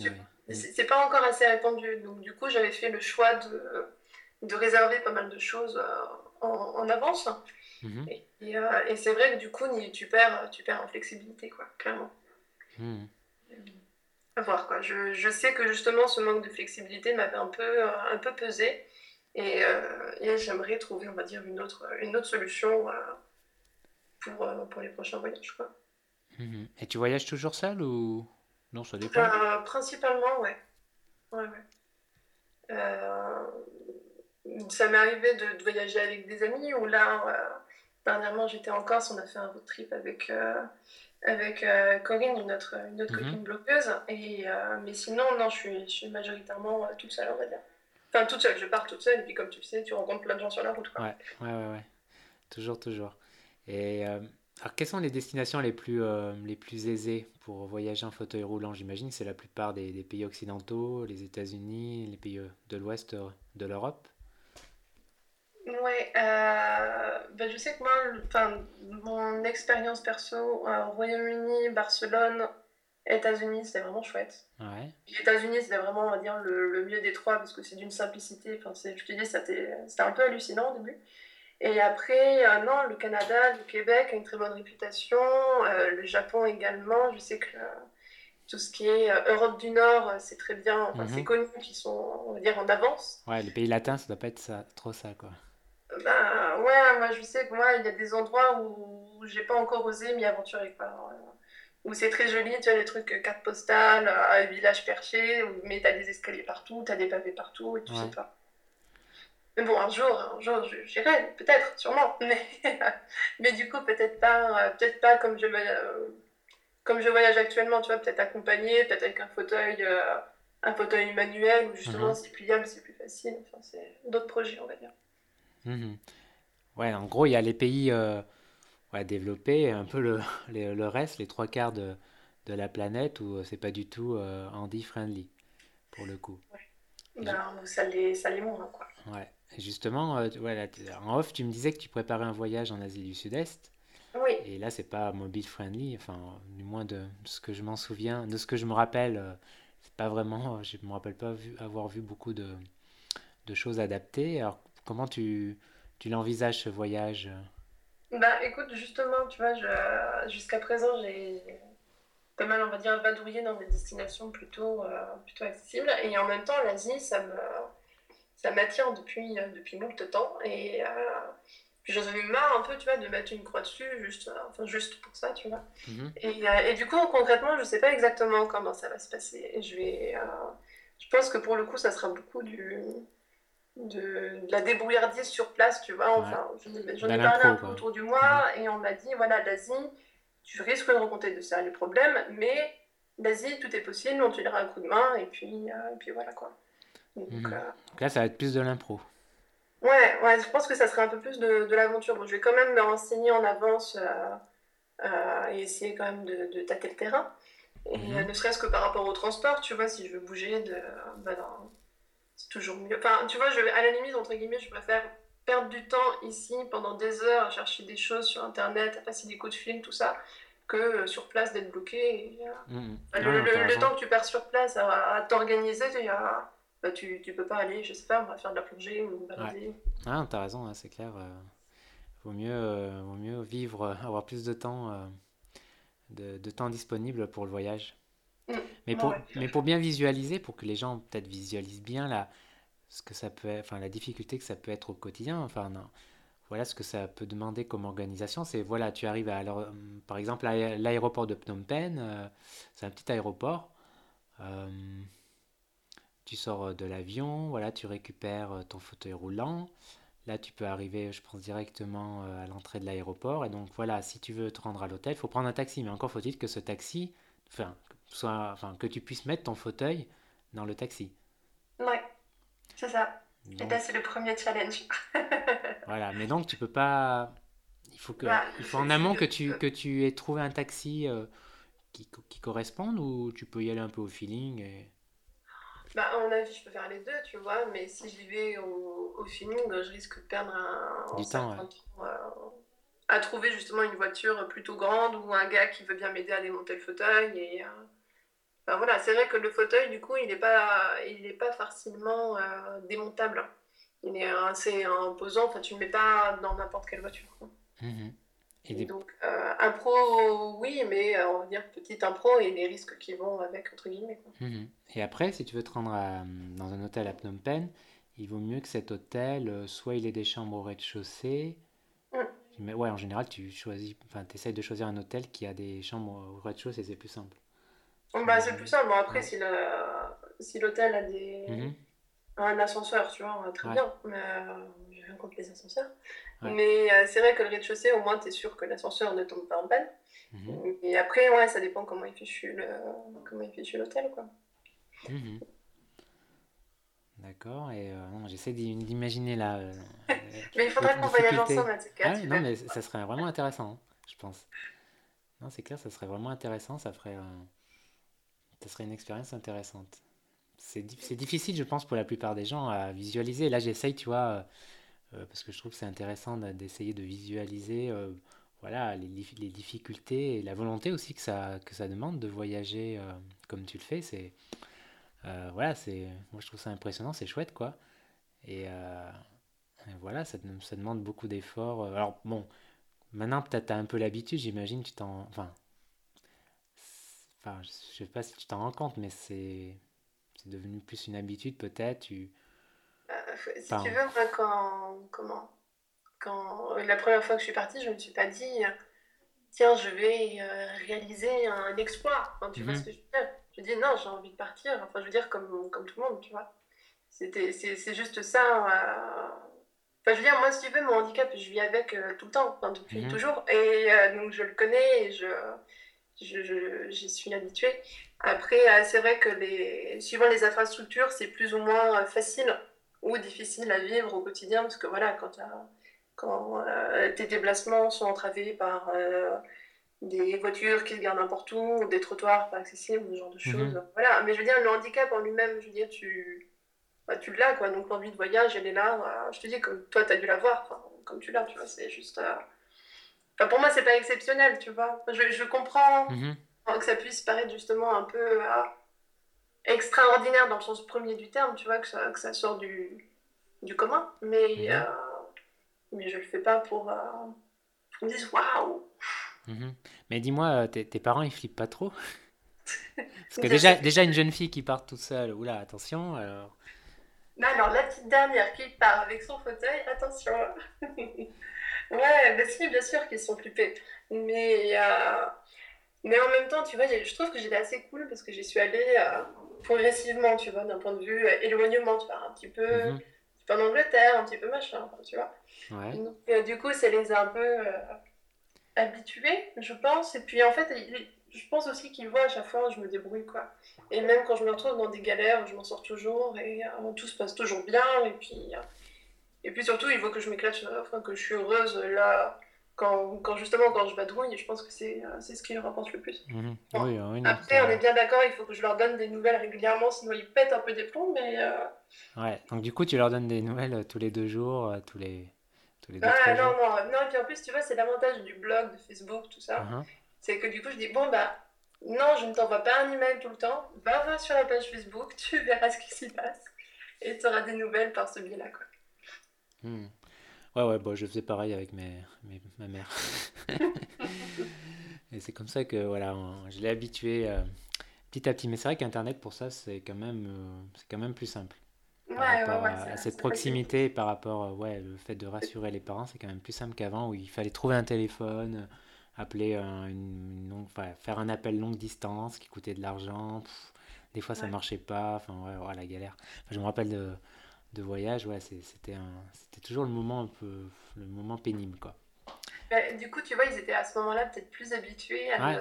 C'est pas encore assez répandu. Donc, du coup, j'avais fait le choix de, de réserver pas mal de choses euh, en, en avance. Mhm. Et, euh, et, c'est vrai que du coup, tu perds, tu perds en flexibilité, quoi, clairement. Mhm. À voir, quoi. Je, je, sais que justement, ce manque de flexibilité m'avait un peu, euh, un peu pesé. Et, et j'aimerais trouver, on va dire, une autre, une autre solution pour, pour les prochains voyages, quoi. Mhm. Et tu voyages toujours seul ou? Non, ça dépend. Euh, principalement, ouais. ouais, ouais. Euh, ça m'est arrivé de, voyager avec des amis, ou là, euh, dernièrement, j'étais en Corse, on a fait un road trip avec, avec Corinne, une autre, une autre mhm. copine bloqueuse. Et, mais sinon, non, je suis, je suis majoritairement toute seule, on va dire. Enfin, toute seule, je pars toute seule, et puis comme tu le sais, tu rencontres plein de gens sur la route. Quoi. Ouais, ouais, ouais, ouais. Toujours, toujours. Et alors, quelles sont les destinations les plus, euh, les plus aisées pour voyager en fauteuil roulant? J'imagine que c'est la plupart des, des, pays occidentaux, les États-Unis, les pays euh, de l'ouest euh, de l'Europe. Ouais, euh, ben je sais que moi, mon expérience perso, au Royaume-Uni, Barcelone, États-Unis, c'était vraiment chouette. Ouais. États-Unis, c'était vraiment, on va dire, le, le mieux des trois parce que c'est d'une simplicité. Enfin, je te dis, c'était un peu hallucinant au début. Et après, euh, non, le Canada, le Québec a une très bonne réputation, euh, le Japon également. Je sais que euh, tout ce qui est Europe du Nord, c'est très bien, enfin, c'est mhm. connu qu'ils sont, on va dire, en avance. Ouais, les pays latins, ça doit pas être ça, trop ça, quoi. Bah, ouais, moi je sais que moi, il y a des endroits où j'ai pas encore osé m'y aventurer, quoi. où c'est très joli, tu as des trucs cartes postales, un village perché, mais t'as des escaliers partout, t'as des pavés partout, et tu sais pas. Mais bon, un jour, un jour, j'irai, peut-être, sûrement. Mais, mais du coup, peut-être pas, euh, peut-être pas comme je, euh, comme je voyage actuellement, tu vois, peut-être accompagné, peut-être avec un fauteuil, euh, un fauteuil manuel, où justement, mhm. c'est pliable, c'est plus facile. Enfin, c'est d'autres projets, on va dire. Mhm. Ouais, en gros, il y a les pays ouais, développés, un peu le, le reste, les trois quarts de, de la planète, où c'est pas du tout handy-friendly, pour le coup. Ouais. Ben, ça l'est moins, quoi. Ouais. Justement, euh, en off, tu me disais que tu préparais un voyage en Asie du Sud-Est. Oui. Et là, c'est pas mobile friendly, enfin, du moins de, ce que je m'en souviens, de ce que je me rappelle, euh, c'est pas vraiment, euh, je me rappelle pas vu, avoir vu beaucoup de, de choses adaptées. Alors, comment tu, tu l'envisages ce voyage? Bah écoute, justement, tu vois, jusqu'à présent, j'ai pas mal, on va dire, vadrouillé dans des destinations plutôt, euh, plutôt accessibles. Et en même temps, l'Asie, ça me ça m'attire depuis, depuis longtemps temps. Et euh, j'en avais marre un peu, tu vois, de mettre une croix dessus, juste, enfin, juste pour ça, tu vois. Mhm. Et, euh, et, du coup, concrètement, je sais pas exactement comment ça va se passer. Je vais... je pense que pour le coup, ça sera beaucoup du de, la débrouillardise sur place, tu vois. Enfin, j'en ai, parlé un peu autour du mois mhm. et on m'a dit voilà, l'Asie, tu risques de rencontrer de ça les problèmes, mais l'Asie, tout est possible, on te dira un coup de main et puis, euh, et puis voilà quoi. Mhm. Euh, Donc, là, ça va être plus de l'impro. Ouais, ouais, je pense que ça serait un peu plus de, de l'aventure. Bon, je vais quand même me renseigner en avance euh, et essayer quand même de, de tâter le terrain. Et mhm. ne serait-ce que par rapport au transport, tu vois, si je veux bouger de, bah, dans, c'est toujours mieux. Enfin, tu vois, je, à la limite, entre guillemets, je préfère perdre du temps ici pendant des heures à chercher des choses sur Internet, à passer des coups de fil, tout ça, que euh, sur place d'être bloqué. Euh, mmh, mmh. le, temps que tu perds sur place à, t'organiser, bah, tu, tu peux pas aller, je sais pas, on va faire de la plongée ou balader. Ah, t'as raison, hein, c'est clair. Euh, vaut, mieux, vaut mieux vivre, avoir plus de temps, de, de, temps disponible pour le voyage. Mm. Mais pour, mais pour bien visualiser, pour que les gens peut-être visualisent bien la, ce que ça peut enfin, la difficulté que ça peut être au quotidien, enfin, non, voilà ce que ça peut demander comme organisation. C'est voilà, tu arrives à, alors, par exemple, à l'aéroport de Phnom Penh, euh, c'est un petit aéroport. Euh, tu sors de l'avion, voilà, tu récupères ton fauteuil roulant. Là, tu peux arriver, je pense, directement euh, à l'entrée de l'aéroport. Et donc, voilà, si tu veux te rendre à l'hôtel, il faut prendre un taxi. Mais encore faut-il que ce taxi, enfin, soit, enfin, que tu puisses mettre ton fauteuil dans le taxi. Ouais, c'est ça. Et là, c'est le premier challenge. voilà, mais donc tu peux pas. Il faut, que, bah, il faut en amont que tu, que tu aies trouvé un taxi euh, qui, qui corresponde ou tu peux y aller un peu au feeling et... Bah, à mon avis, je peux faire les deux, tu vois, mais si j'y vais au, au, feeling, je risque de perdre un, du temps. Ouais. Euh, à trouver justement une voiture plutôt grande ou un gars qui veut bien m'aider à démonter le fauteuil et. Euh, voilà, c'est vrai que le fauteuil, du coup, il n'est pas, il pas facilement euh, démontable. Il est assez imposant, enfin, tu ne le mets pas dans n'importe quelle voiture. Et, donc, euh, un pro, oui, mais euh, on va dire petite impro et les risques qui vont avec, entre guillemets. Mhm. Et après, si tu veux te rendre dans un hôtel à Phnom Penh, il vaut mieux que cet hôtel, soit il ait des chambres au rez-de-chaussée, mm. mais ouais, en général, tu choisis, enfin, essayes de choisir un hôtel qui a des chambres au rez-de-chaussée, c'est plus simple. Bah, c'est plus simple. Bon, après, si l'hôtel a des... Mhm. un ascenseur, tu vois, très bien. Mais euh, j'ai rien contre les ascenseurs. Mais euh, c'est vrai que le rez-de-chaussée, au moins, tu es sûr que l'ascenseur ne tombe pas en panne. Mhm. Et après, ouais, ça dépend comment il fichu l'hôtel, quoi. Mhm. D'accord, et euh, j'essaie d'imaginer là. mais il faudrait qu'on voyage ensemble, ah, Non, mais ça serait vraiment intéressant, je pense. Non, c'est clair, ça serait vraiment intéressant, ça ferait ça serait une expérience intéressante. C'est difficile, je pense, pour la plupart des gens à visualiser. Là, j'essaye, tu vois, euh, euh, parce que je trouve que c'est intéressant d'essayer de visualiser euh, voilà, les, difficultés et la volonté aussi que ça, que ça demande de voyager comme tu le fais. C'est voilà, moi je trouve ça impressionnant, c'est chouette, quoi. Et, voilà, ça, ça, demande beaucoup d'efforts. Alors bon, maintenant peut-être tu as un peu l'habitude, j'imagine, tu t'en... Enfin, Enfin, je sais pas si tu t'en rends compte, mais c'est devenu plus une habitude peut-être. Tu... Euh, si tu veux, moi, quand, comment, quand la première fois que je suis partie, je me suis pas dit, tiens, je vais euh, réaliser un exploit. Enfin, tu vois ce mhm. que je veux dire? Je dis, non, j'ai envie de partir. Enfin, je veux dire, comme, comme tout le monde, tu vois. C'est juste ça. Euh, enfin, je veux dire, moi, si tu veux, mon handicap, je vis avec tout le temps, enfin, depuis mhm. toujours. Et donc, je le connais et je j'y suis habituée. Après, euh, c'est vrai que les, suivant les infrastructures, c'est plus ou moins euh, facile ou difficile à vivre au quotidien parce que voilà, quand, quand euh, tes déplacements sont entravés par des voitures qui se gardent n'importe où, des trottoirs pas accessibles, ce genre de mhm. choses. Voilà, mais je veux dire, le handicap en lui-même, je veux dire, tu, bah, tu l'as quoi. Donc l'envie de voyage, elle est là. je te dis, comme toi, tu as dû la voir, comme tu l'as, tu vois, c'est juste pour moi, c'est pas exceptionnel, tu vois. Je, je comprends mhm. que ça puisse paraître justement un peu euh, extraordinaire dans le sens premier du terme, tu vois, que ça, que ça sort du, du commun. Mais, mhm. euh, mais je le fais pas pour, euh, ils me disent waouh. Mhm. Mais dis-moi, tes, tes, parents ils flippent pas trop? Parce que déjà, déjà une jeune fille qui part toute seule, oula, attention alors. Non, alors la petite dernière qui part avec son fauteuil, attention. ouais, bah si, bien sûr qu'ils sont flippés. Mais, euh, mais en même temps, tu vois, je trouve que j'étais assez cool parce que j'y suis allée euh, progressivement, tu vois, d'un point de vue euh, éloignement, tu vois, un petit peu, mhm. en Angleterre, un petit peu machin, tu vois. Ouais. du coup, ça les a un peu habitués, je pense. Et puis en fait, je pense aussi qu'ils voient à chaque fois, je me débrouille, quoi. Et même quand je me retrouve dans des galères, je m'en sors toujours et tout se passe toujours bien. Et puis, et puis surtout, il faut que je m'éclate, enfin, que je suis heureuse là quand, quand, justement quand je vadrouille, je pense que c'est euh, ce qui leur rapporte le plus. Mhm. oui, oui, Après, on est bien d'accord, il faut que je leur donne des nouvelles régulièrement, sinon ils pètent un peu des plombs, mais... Euh, ouais, donc du coup, tu leur donnes des nouvelles euh, tous les deux jours, tous les... Tous les deux, ah, non, non, non, et puis en plus, tu vois, c'est l'avantage du blog, de Facebook, tout ça. Uh-huh. C'est que du coup, je dis, bon, bah, non, je ne t'envoie pas un email tout le temps, va voir sur la page Facebook, tu verras ce qui s'y passe, et tu auras des nouvelles par ce biais-là, quoi. Hmm. Ouais, ouais, bon, je faisais pareil avec mes, ma mère. et c'est comme ça que voilà, je l'ai habitué euh, petit à petit. Mais c'est vrai qu'Internet, pour ça, c'est quand, même, euh, c'est quand même plus simple. Ouais, ouais, ouais, à, cette proximité par rapport euh, ouais, le fait de rassurer les parents, c'est quand même plus simple qu'avant où il fallait trouver un téléphone, appeler une, enfin, faire un appel longue distance qui coûtait de l'argent. Des fois, ça marchait pas. Enfin, ouais, la galère. je me rappelle de de voyage, ouais, c'était toujours le moment un peu le moment pénible quoi. Bah, du coup, tu vois, ils étaient à ce moment-là peut-être plus habitués à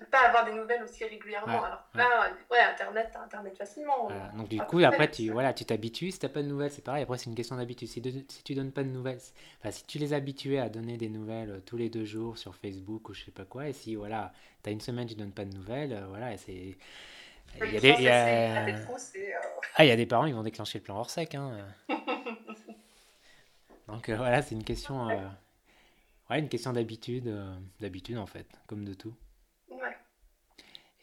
ne pas avoir des nouvelles aussi régulièrement. Alors ouais, Internet, Internet facilement. Donc du coup, après, tu voilà, tu t'habitues. Si t'as pas de nouvelles, c'est pareil. Après, c'est une question d'habitude. Si, si tu donnes pas de nouvelles, enfin, si tu les habitués à donner des nouvelles euh, tous les deux jours sur Facebook ou je sais pas quoi, et si voilà, t'as une semaine, tu donnes pas de nouvelles, euh, voilà, c'est il y a des, il y a... Euh, ah, il y a des parents, ils vont déclencher le plan hors sec. Hein. Donc euh, voilà, c'est une question, euh, ouais, une question d'habitude, d'habitude en fait, comme de tout. Ouais.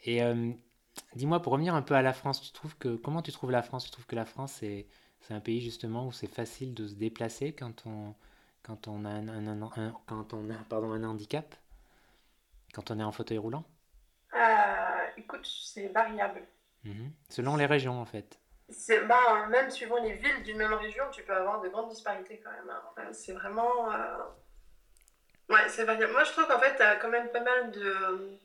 Et dis-moi, pour revenir un peu à la France, tu trouves que comment tu trouves la France? Tu trouves que la France c'est c'est un pays justement où c'est facile de se déplacer quand on quand on a un, un, un, quand on a pardon un handicap, quand on est en fauteuil roulant? Écoute, c'est variable. Mhm. Selon les régions, en fait. C'est bah, même suivant les villes d'une même région, tu peux avoir de grandes disparités quand même. Hein. C'est vraiment. Euh, ouais, c'est variable. Moi, je trouve qu'en fait, tu as quand même pas mal de.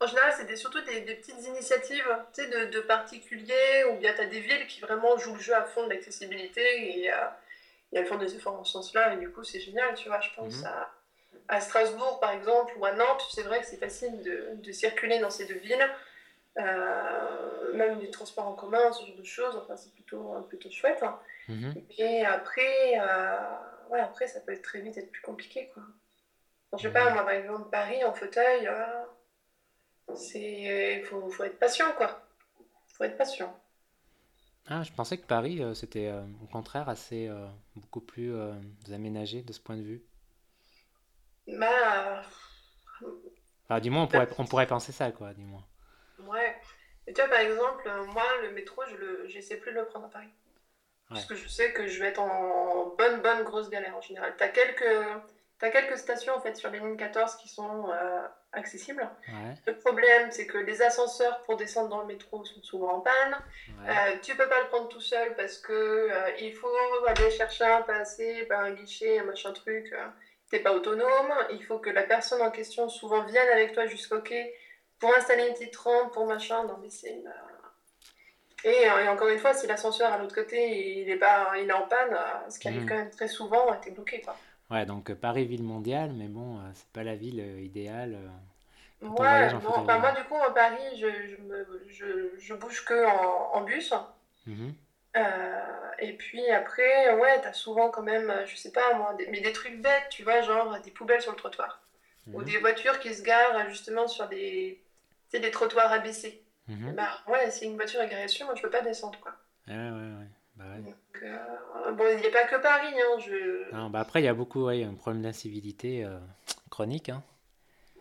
En général, c'est surtout des, petites initiatives de, de particuliers, ou bien tu as des villes qui vraiment jouent le jeu à fond de l'accessibilité et, euh, elles font des efforts en ce sens-là, et du coup, c'est génial, tu vois. Je pense mhm. à à Strasbourg, par exemple, ou à Nantes, c'est vrai que c'est facile de, de, circuler dans ces deux villes. Euh, même des transports en commun, ce genre de choses, enfin, c'est plutôt, plutôt chouette. Hein. Mhm. Et après, euh, ouais, après, ça peut être très vite être plus compliqué. Quoi. je sais pas, mhm. moi, par exemple, Paris en fauteuil, euh, c'est faut, faut être patient, quoi. faut être patient. Ah, je pensais que Paris, c'était au contraire assez beaucoup plus aménagé de ce point de vue. Bah. Enfin, dis-moi, on pourrait, on pourrait penser ça, quoi, dis-moi. Ouais. Et tu vois, par exemple, moi, le métro, je le, j'essaie plus de le prendre à Paris. Parce que je sais que je vais être en bonne, bonne grosse galère en général. Tu as quelques, as quelques stations en fait sur les lignes 14 qui sont euh, accessibles. Le problème, c'est que les ascenseurs pour descendre dans le métro sont souvent en panne. Euh, tu peux pas le prendre tout seul parce que euh, il faut aller chercher un passé, un guichet, un machin truc t'es pas autonome, il faut que la personne en question souvent vienne avec toi jusqu'au quai pour installer une petite rampe, pour machin. Non, mais c'est euh, Et, encore une fois, si l'ascenseur à l'autre côté il est, pas, il est en panne, euh, ce qui arrive mmh. quand même très souvent, t'es bloqué. Quoi. Ouais, donc euh, Paris, ville mondiale, mais bon, c'est pas la ville idéale. Ouais, non, moi du coup, à Paris, je, je, me, je, je bouge que en, en bus. Mmh. Euh, et puis après, ouais, t'as souvent quand même, je sais pas moi, des, mais des trucs bêtes, tu vois, genre des poubelles sur le trottoir. Ou mhm. des voitures qui se garent justement sur des, des trottoirs abaissés. Mhm. Bah ouais, si une voiture est garée dessus, moi je peux pas descendre quoi. Ouais, ouais, ouais. Bah, ouais. Donc, euh, bon, il n'y a pas que Paris. Hein, je... Non, bah après, il y a beaucoup, ouais, un problème d'incivilité euh, chronique. Hein,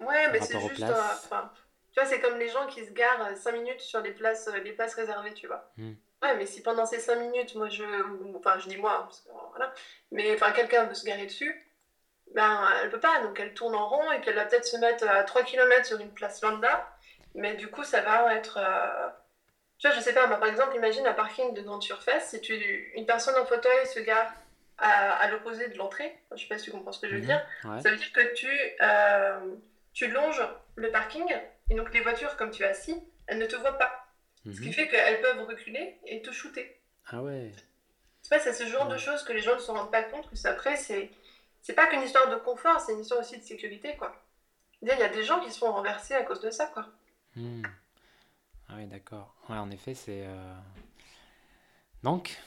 ouais, mais c'est juste. tu vois, c'est comme les gens qui se garent 5 minutes sur les places, les places réservées, tu vois. Hmm. Ouais, mais si pendant ces 5 minutes, moi je. Enfin, je dis moi, parce que, voilà. Mais enfin, quelqu'un veut se garer dessus, ben, elle peut pas, donc elle tourne en rond et qu'elle va peut-être se mettre à 3 km sur une place lambda, mais du coup, ça va être. Euh, tu vois, je sais pas, par exemple, imagine un parking de grande surface, si tu, une personne en fauteuil se gare à, l'opposé de l'entrée, je sais pas si tu comprends ce que je veux mhm. dire, ça veut dire que tu, euh, tu longes le parking, et donc les voitures, comme tu es assis, elles ne te voient pas. Ce qui mhm. fait qu'elles peuvent reculer et te shooter. Ah ouais. C'est ce genre de choses que les gens ne se rendent pas compte, que après, c'est c'est pas qu'une histoire de confort, c'est une histoire aussi de sécurité, quoi. Il y a des gens qui se font renverser à cause de ça, quoi. Hmm. Ah oui, d'accord. Ouais, en effet, c'est... Euh, donc,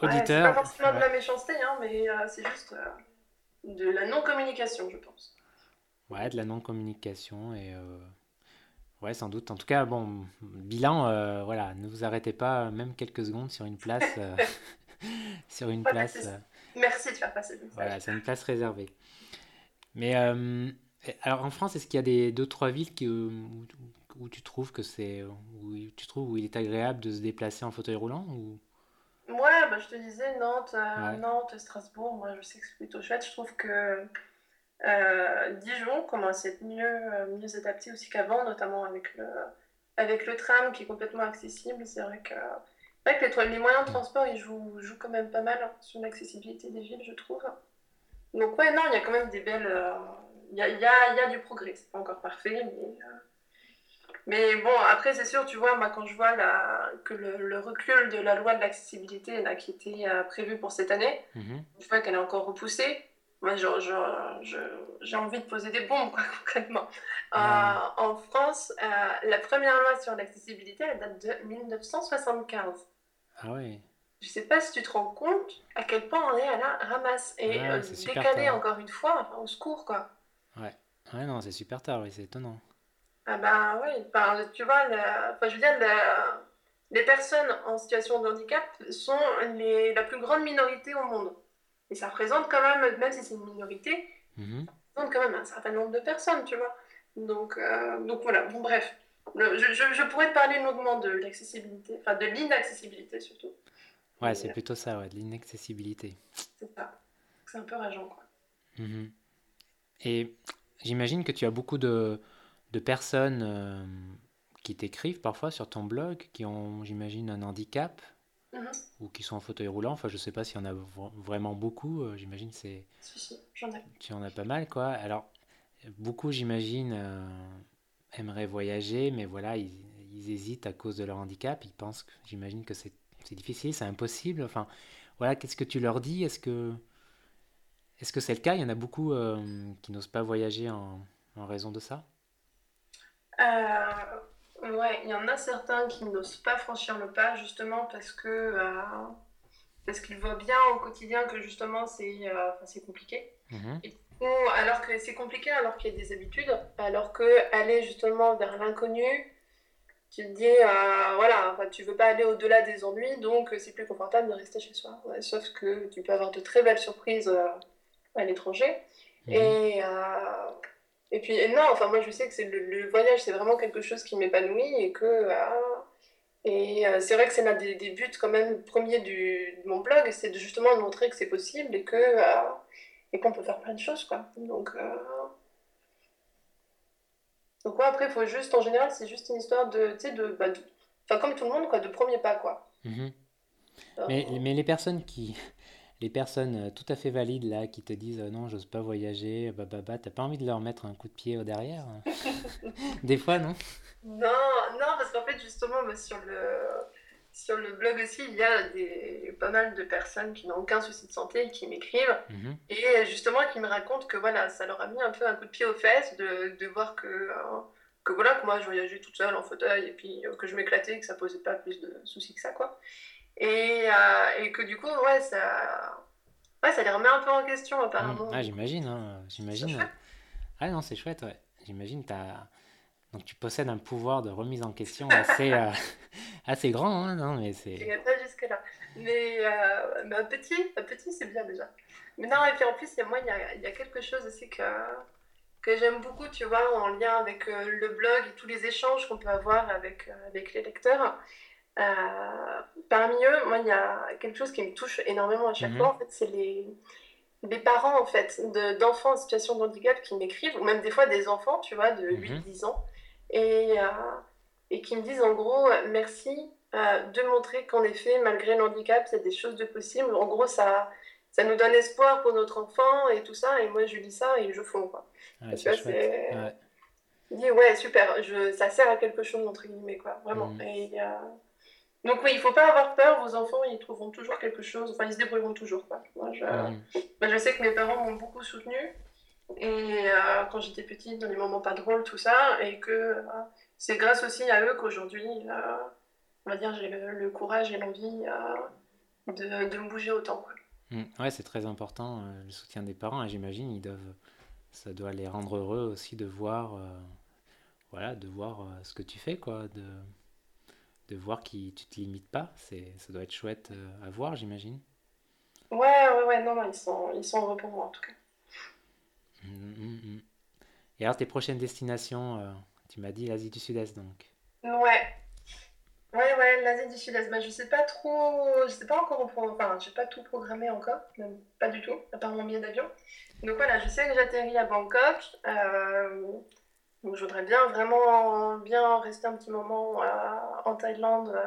auditeur... c'est pas forcément de la méchanceté, hein, mais euh, c'est juste euh, de la non-communication, je pense. Ouais, de la non-communication et... Ouais, sans doute. En tout cas, bon, bilan, voilà, ne vous arrêtez pas même quelques secondes sur une place... sur une place... Merci de faire passer le message. Voilà, c'est une place réservée. Mais euh, alors en France, est-ce qu'il y a des deux trois villes qui, où, où, tu trouves que c'est où tu trouves où il est agréable de se déplacer en fauteuil roulant ou? Ouais, bah, je te disais Nantes, euh, Nantes, Strasbourg. Moi, je sais que c'est plutôt chouette. Je trouve que euh, Dijon commence à être mieux mieux adapté aussi qu'avant, notamment avec le avec le tram qui est complètement accessible. C'est vrai que vrai que les, les, moyens de transport, ils jouent, jouent quand même pas mal hein, sur l'accessibilité des villes, je trouve. Donc ouais, non, il y a quand même des belles... Euh, il y, a, y, a, y, a, du progrès. C'est pas encore parfait, mais... Euh, mais bon, après, c'est sûr, tu vois, moi, quand je vois la, que le, recul de la loi de l'accessibilité qui était euh, prévu pour cette année, mhm. je vois qu'elle est encore repoussée. Moi, j'ai envie de poser des bombes, quoi, concrètement. en France, la première loi sur l'accessibilité, elle date de 1975. Ah ouais. Je sais pas si tu te rends compte à quel point on est à la ramasse. Et euh, décalé encore une fois, au secours, quoi. Ouais. Ouais, non, c'est super tard, oui, c'est étonnant. Ah bah oui, tu vois, enfin, je veux dire, les personnes en situation de handicap sont les... la plus grande minorité au monde. Et ça représente quand même, même si c'est une minorité, mm ça représente quand même un certain nombre de personnes, tu vois. Donc, euh, donc voilà, bon bref. Je, pourrais te parler longuement de l'accessibilité, enfin de l'inaccessibilité surtout. Ouais, c'est plutôt ça, ouais, de l'inaccessibilité. C'est ça. C'est un peu rageant, quoi. Mhm. Et j'imagine que tu as beaucoup de, de personnes euh, qui t'écrivent parfois sur ton blog, qui ont, j'imagine, un handicap mhm. ou qui sont en fauteuil roulant. Enfin, je sais pas s'il y en a vraiment beaucoup. Euh, j'imagine c'est. Si, si, j'en ai. Tu en as pas mal, quoi. Alors, beaucoup, j'imagine, euh, aimeraient voyager, mais voilà, ils, hésitent à cause de leur handicap. Ils pensent, j'imagine que c'est difficile, c'est impossible. Enfin, voilà, qu'est-ce que tu leur dis? Est-ce que est-ce que c'est le cas? Il y en a beaucoup euh, qui n'osent pas voyager en, en, raison de ça euh, Ouais, il y en a certains qui n'osent pas franchir le pas justement parce que euh, parce qu'ils voient bien au quotidien que justement c'est c'est compliqué. Mmh alors que c'est compliqué, alors qu'il y a des habitudes, alors que aller justement vers l'inconnu, tu te dis, euh, voilà, enfin, tu veux pas aller au-delà des ennuis, donc c'est plus confortable de rester chez soi. sauf que tu peux avoir de très belles surprises euh, à l'étranger. Mhm. Et, euh, et puis, non, enfin, moi je sais que c'est le, voyage, c'est vraiment quelque chose qui m'épanouit et que. et c'est vrai que c'est l'un des, des, buts, quand même, premiers du, de mon blog, c'est justement de montrer que c'est possible et que et qu'on peut faire plein de choses, quoi. Donc, euh... donc ouais, après, il faut juste, en général, c'est juste une histoire de, tu sais, de, bah, enfin, comme tout le monde, quoi, de premier pas, quoi. Mhm. mais, mais les personnes qui, les personnes euh, tout à fait valides là, qui te disent euh, non, j'ose pas voyager, bah, bah, bah, t'as pas envie de leur mettre un coup de pied au derrière hein Des fois, non? Non, non, parce qu'en fait, justement, sur le sur le blog aussi, il y a des, pas mal de personnes qui n'ont aucun souci de santé et qui m'écrivent. Mhm. Et justement, qui me racontent que voilà, ça leur a mis un peu un coup de pied aux fesses de, de voir que, euh, que, voilà, que moi je voyageais toute seule en fauteuil et puis euh, que je m'éclatais, que ça posait pas plus de soucis que ça. quoi. Et, euh, et que du coup, ouais, ça, ouais, ça les remet un peu en question apparemment. Ah, j'imagine, hein, j'imagine. Ah non, c'est chouette, ouais. J'imagine, t'as donc tu possèdes un pouvoir de remise en question assez, euh, assez grand, hein, non mais c'est... Pas jusque-là. Mais, euh, mais, un petit, un petit c'est bien déjà. Mais non, et puis en plus, il y a, moi, il y a, y a, quelque chose aussi que, que j'aime beaucoup, tu vois, en lien avec euh, le blog et tous les échanges qu'on peut avoir avec, avec les lecteurs. Parmi eux, moi, il y a quelque chose qui me touche énormément à chaque mhm. fois, en fait, c'est les, des parents, en fait, d'enfants en situation de handicap qui m'écrivent, ou même des fois des enfants, tu vois, de 8-10 mhm. ans, et, euh, et qui me disent en gros, merci euh, de montrer qu'en effet, malgré le handicap, il y a des choses de possibles. En gros, ça, ça nous donne espoir pour notre enfant et tout ça, et moi je dis ça et je fonds, quoi. Ouais, c'est ouais. super, je, ça sert à quelque chose, entre guillemets, quoi, vraiment. Mhm. Et, euh, donc oui, il faut pas avoir peur, vos enfants, ils trouveront toujours quelque chose, enfin ils se débrouilleront toujours. Quoi. Moi, je, bah, je sais que mes parents m'ont beaucoup soutenue, et euh, quand j'étais petite, dans les moments pas drôles, tout ça, et que euh, c'est grâce aussi à eux qu'aujourd'hui, euh, on va dire, j'ai le, courage et l'envie de, de, me bouger autant. Quoi. Mmh. Ouais, c'est très important, le soutien des parents, j'imagine, ils doivent, ça doit les rendre heureux aussi de voir, voilà, de voir ce que tu fais, quoi, de de voir que tu te limites pas. C'est, ça doit être chouette euh, à voir, j'imagine. Ouais, ouais, ouais, non, non, ils sont, ils sont heureux pour moi en tout cas. Mmh, mmh, mmh. Et alors, tes prochaines destinations, euh, tu m'as dit l'Asie du Sud-Est donc Ouais. Ouais, ouais, l'Asie du Sud-Est. Bah, je sais pas trop, je sais pas encore, enfin, j'ai pas tout programmé encore, même pas du tout, à part mon billet d'avion. Donc voilà, je sais que j'atterris à Bangkok. Euh, donc je voudrais bien vraiment bien rester un petit moment euh, en Thaïlande euh,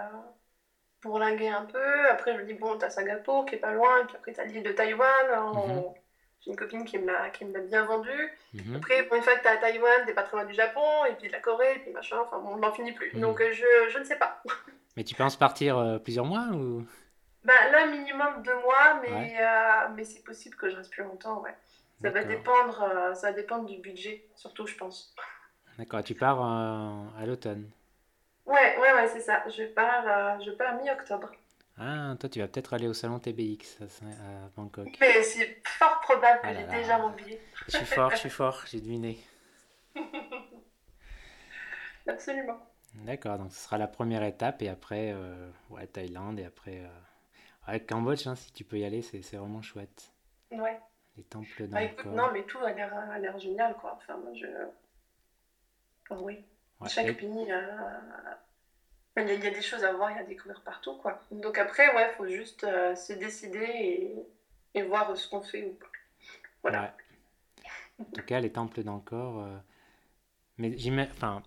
pour linguer un peu. Après je me dis bon t'as Singapour qui est pas loin, et puis après t'as l'île de Taïwan. Mhm. J'ai une copine qui me l'a qui me l'a bien vendu. Mhm. Après pour une fois que t'es à Taïwan, t'es pas très loin du Japon et puis de la Corée et puis machin. Enfin bon on n'en finit plus. Mhm. Donc euh, je, je ne sais pas. mais tu penses partir plusieurs mois ou? Bah, là, minimum deux mois, mais, mais c'est possible que je reste plus longtemps, ouais. Ça va, dépendre, ça va dépendre du budget, surtout, je pense. D'accord, tu pars euh, à l'automne? Ouais, ouais, ouais, c'est ça. Je pars, euh, je pars mi-octobre. Ah, toi, tu vas peut-être aller au salon TBX à Bangkok. Mais c'est fort probable que ah j'ai déjà mon billet. Je suis fort, je suis fort, j'ai deviné. Absolument. D'accord, donc ce sera la première étape et après, euh, ouais, Thaïlande et après, ouais, Cambodge, hein, si tu peux y aller, c'est vraiment chouette. Ouais. Les temples bah, Non, mais tout a l'air génial, quoi. Enfin, moi, je... Oui. Chaque pays, il y, a, des choses à voir et à découvrir partout. Quoi. Donc après, ouais, il faut juste euh, se décider et, voir ce qu'on fait ou pas. Voilà. En tout cas, les temples d'Angkor. Euh, mais enfin,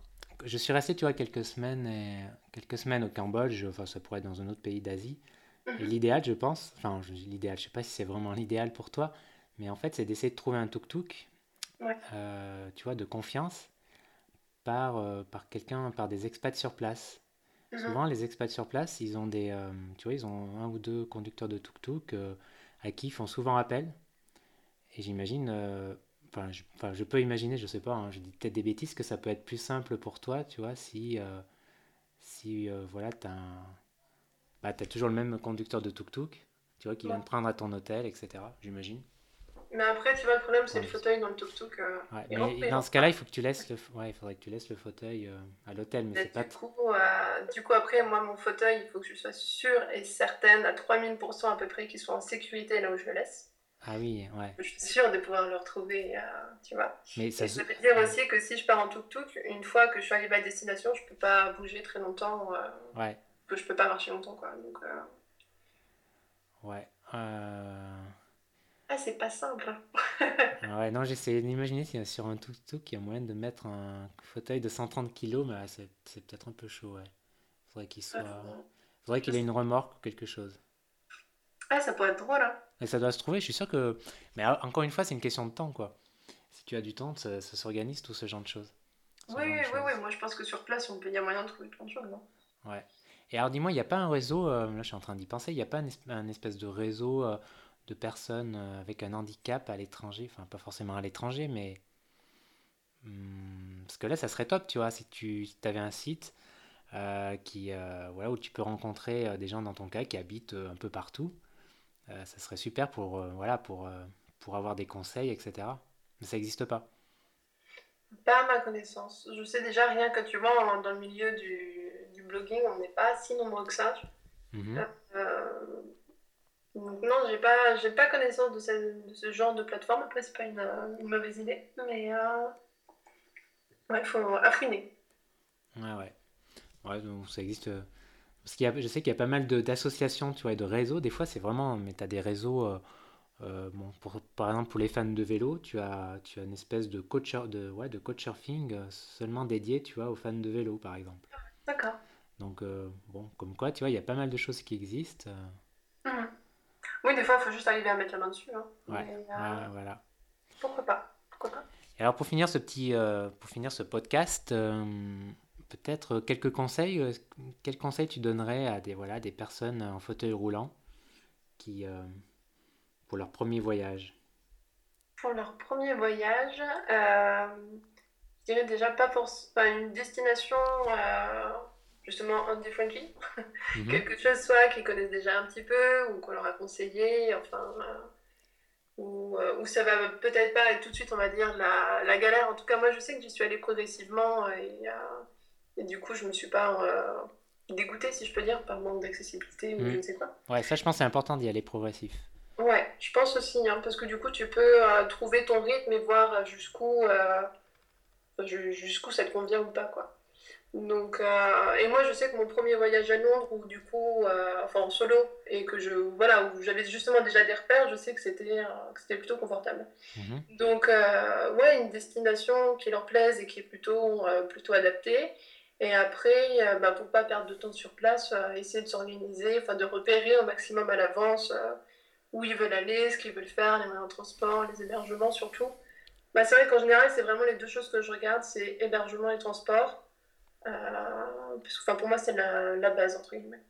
je suis resté, tu vois, quelques semaines, et... quelques semaines au Cambodge. Enfin, ça pourrait être dans un autre pays d'Asie. Et mhm. l'idéal, je pense, enfin, l'idéal, je sais pas si c'est vraiment l'idéal pour toi, mais en fait, c'est d'essayer de trouver un tuk-tuk, euh, tu vois, de confiance par, euh, par quelqu'un, par des expats sur place. Mhm. Souvent, les expats sur place, ils ont des, euh, tu vois, ils ont un ou deux conducteurs de tuk-tuk euh, à qui ils font souvent appel. Et j'imagine, enfin, je, je, peux imaginer, je sais pas, hein, je dis peut-être des bêtises, que ça peut être plus simple pour toi, tu vois, si, si voilà, tu as, bah, as toujours le même conducteur de tuk-tuk, tu vois, qui vient te prendre à ton hôtel, etc. J'imagine. Mais après, tu vois, le problème, c'est le fauteuil dans le tuk-tuk. Euh, mais dans ce cas-là, il faut que tu laisses le, ouais, il faudrait que tu laisses le fauteuil euh, à l'hôtel, mais c'est pas. Du coup, euh, du coup, après, moi, mon fauteuil, il faut que je sois sûre et certaine, à 3000% à peu près, qu'il soit en sécurité là où je le laisse. Ah oui, ouais. Je suis sûre de pouvoir le retrouver, tu vois. Mais ça, veut dire aussi que si je pars en tuk-tuk, une fois que je suis arrivée à destination, je peux pas bouger très longtemps. ouais. Que je peux pas marcher longtemps, quoi. Donc. Ouais. Euh... Ah, c'est pas simple. Ah ouais, non, j'essaie d'imaginer sur un tuk-tuk, il y a moyen de mettre un fauteuil de 130 kg, mais c'est, peut-être un peu chaud, ouais. Faudrait qu'il soit. Faudrait qu'il ait une remorque ou quelque chose. Ah, ça pourrait être drôle, hein. Et ça doit se trouver, je suis sûr que. Mais encore une fois, c'est une question de temps, quoi. Si tu as du temps, ça, s'organise tout ce genre de choses. Oui, oui, oui, moi je pense que sur place, on peut, il y a moyen de trouver plein de choses, non? Ouais. Et alors dis-moi, il n'y a pas un réseau, euh, là je suis en train d'y penser, il n'y a pas un, espèce de réseau euh, de personnes euh, avec un handicap à l'étranger, enfin pas forcément à l'étranger, mais hmm, parce que là ça serait top, tu vois, si tu avais un site euh, qui, euh, voilà, où tu peux rencontrer des gens dans ton cas qui habitent un peu partout, ça serait super pour, voilà, pour, pour avoir des conseils, etc. Mais ça n'existe pas. Pas à ma connaissance. Je sais déjà rien que tu vois dans le milieu du, du blogging, on n'est pas si nombreux que ça. Mmh non, j'ai pas, j'ai pas connaissance de ce, genre de plateforme. Après, c'est pas une, mauvaise idée, mais euh, il faut affiner. Ouais, ouais. Ouais, donc ça existe. Euh, parce qu'il y a, je sais qu'il y a pas mal d'associations, tu vois, et de réseaux. Des fois, c'est vraiment, mais tu as des réseaux, euh, bon, pour, par exemple, pour les fans de vélo, tu as, tu as une espèce de coach de, ouais, de coach surfing seulement dédié, tu vois, aux fans de vélo, par exemple. D'accord. Donc, bon, comme quoi, tu vois, il y a pas mal de choses qui existent. Mhm. Oui, des fois, il faut juste arriver à mettre la main dessus. Hein. Ouais, voilà. Pourquoi pas, pourquoi pas. Et alors, pour finir ce petit, pour finir ce podcast, peut-être quelques conseils. Euh, quels conseils tu donnerais à des, voilà, des personnes en fauteuil roulant qui, euh, pour leur premier voyage? Pour leur premier voyage, euh, je dirais déjà pas pour une destination justement differently. Mhm. Quelque chose soit qu'ils connaissent déjà un petit peu ou qu'on leur a conseillé, enfin. Ou, ça va peut-être pas être tout de suite, on va dire, la, la, galère. En tout cas, moi, je sais que j'y suis allée progressivement et et du coup, je me suis pas euh, dégoûtée, si je peux dire, par manque d'accessibilité ou je ne sais quoi. Ouais, ça, je pense c'est important d'y aller progressif. Ouais, je pense aussi, hein, parce que du coup, tu peux euh, trouver ton rythme et voir jusqu'où euh, jusqu'où ça te convient ou pas, quoi. Donc, et moi, je sais que mon premier voyage à Londres, où du coup, enfin en solo, et que je, voilà, où j'avais justement déjà des repères, je sais que c'était c'était plutôt confortable. Mhm. Donc, ouais, une destination qui leur plaise et qui est plutôt, plutôt adaptée. Et après, euh, bah, pour ne pas perdre de temps sur place, euh, essayer de s'organiser, enfin de repérer au maximum à l'avance euh, où ils veulent aller, ce qu'ils veulent faire, les moyens de transport, les hébergements surtout. Bah, c'est vrai qu'en général, c'est vraiment les deux choses que je regarde, c'est hébergement et transport. Parce que pour moi, c'est la, base, entre guillemets.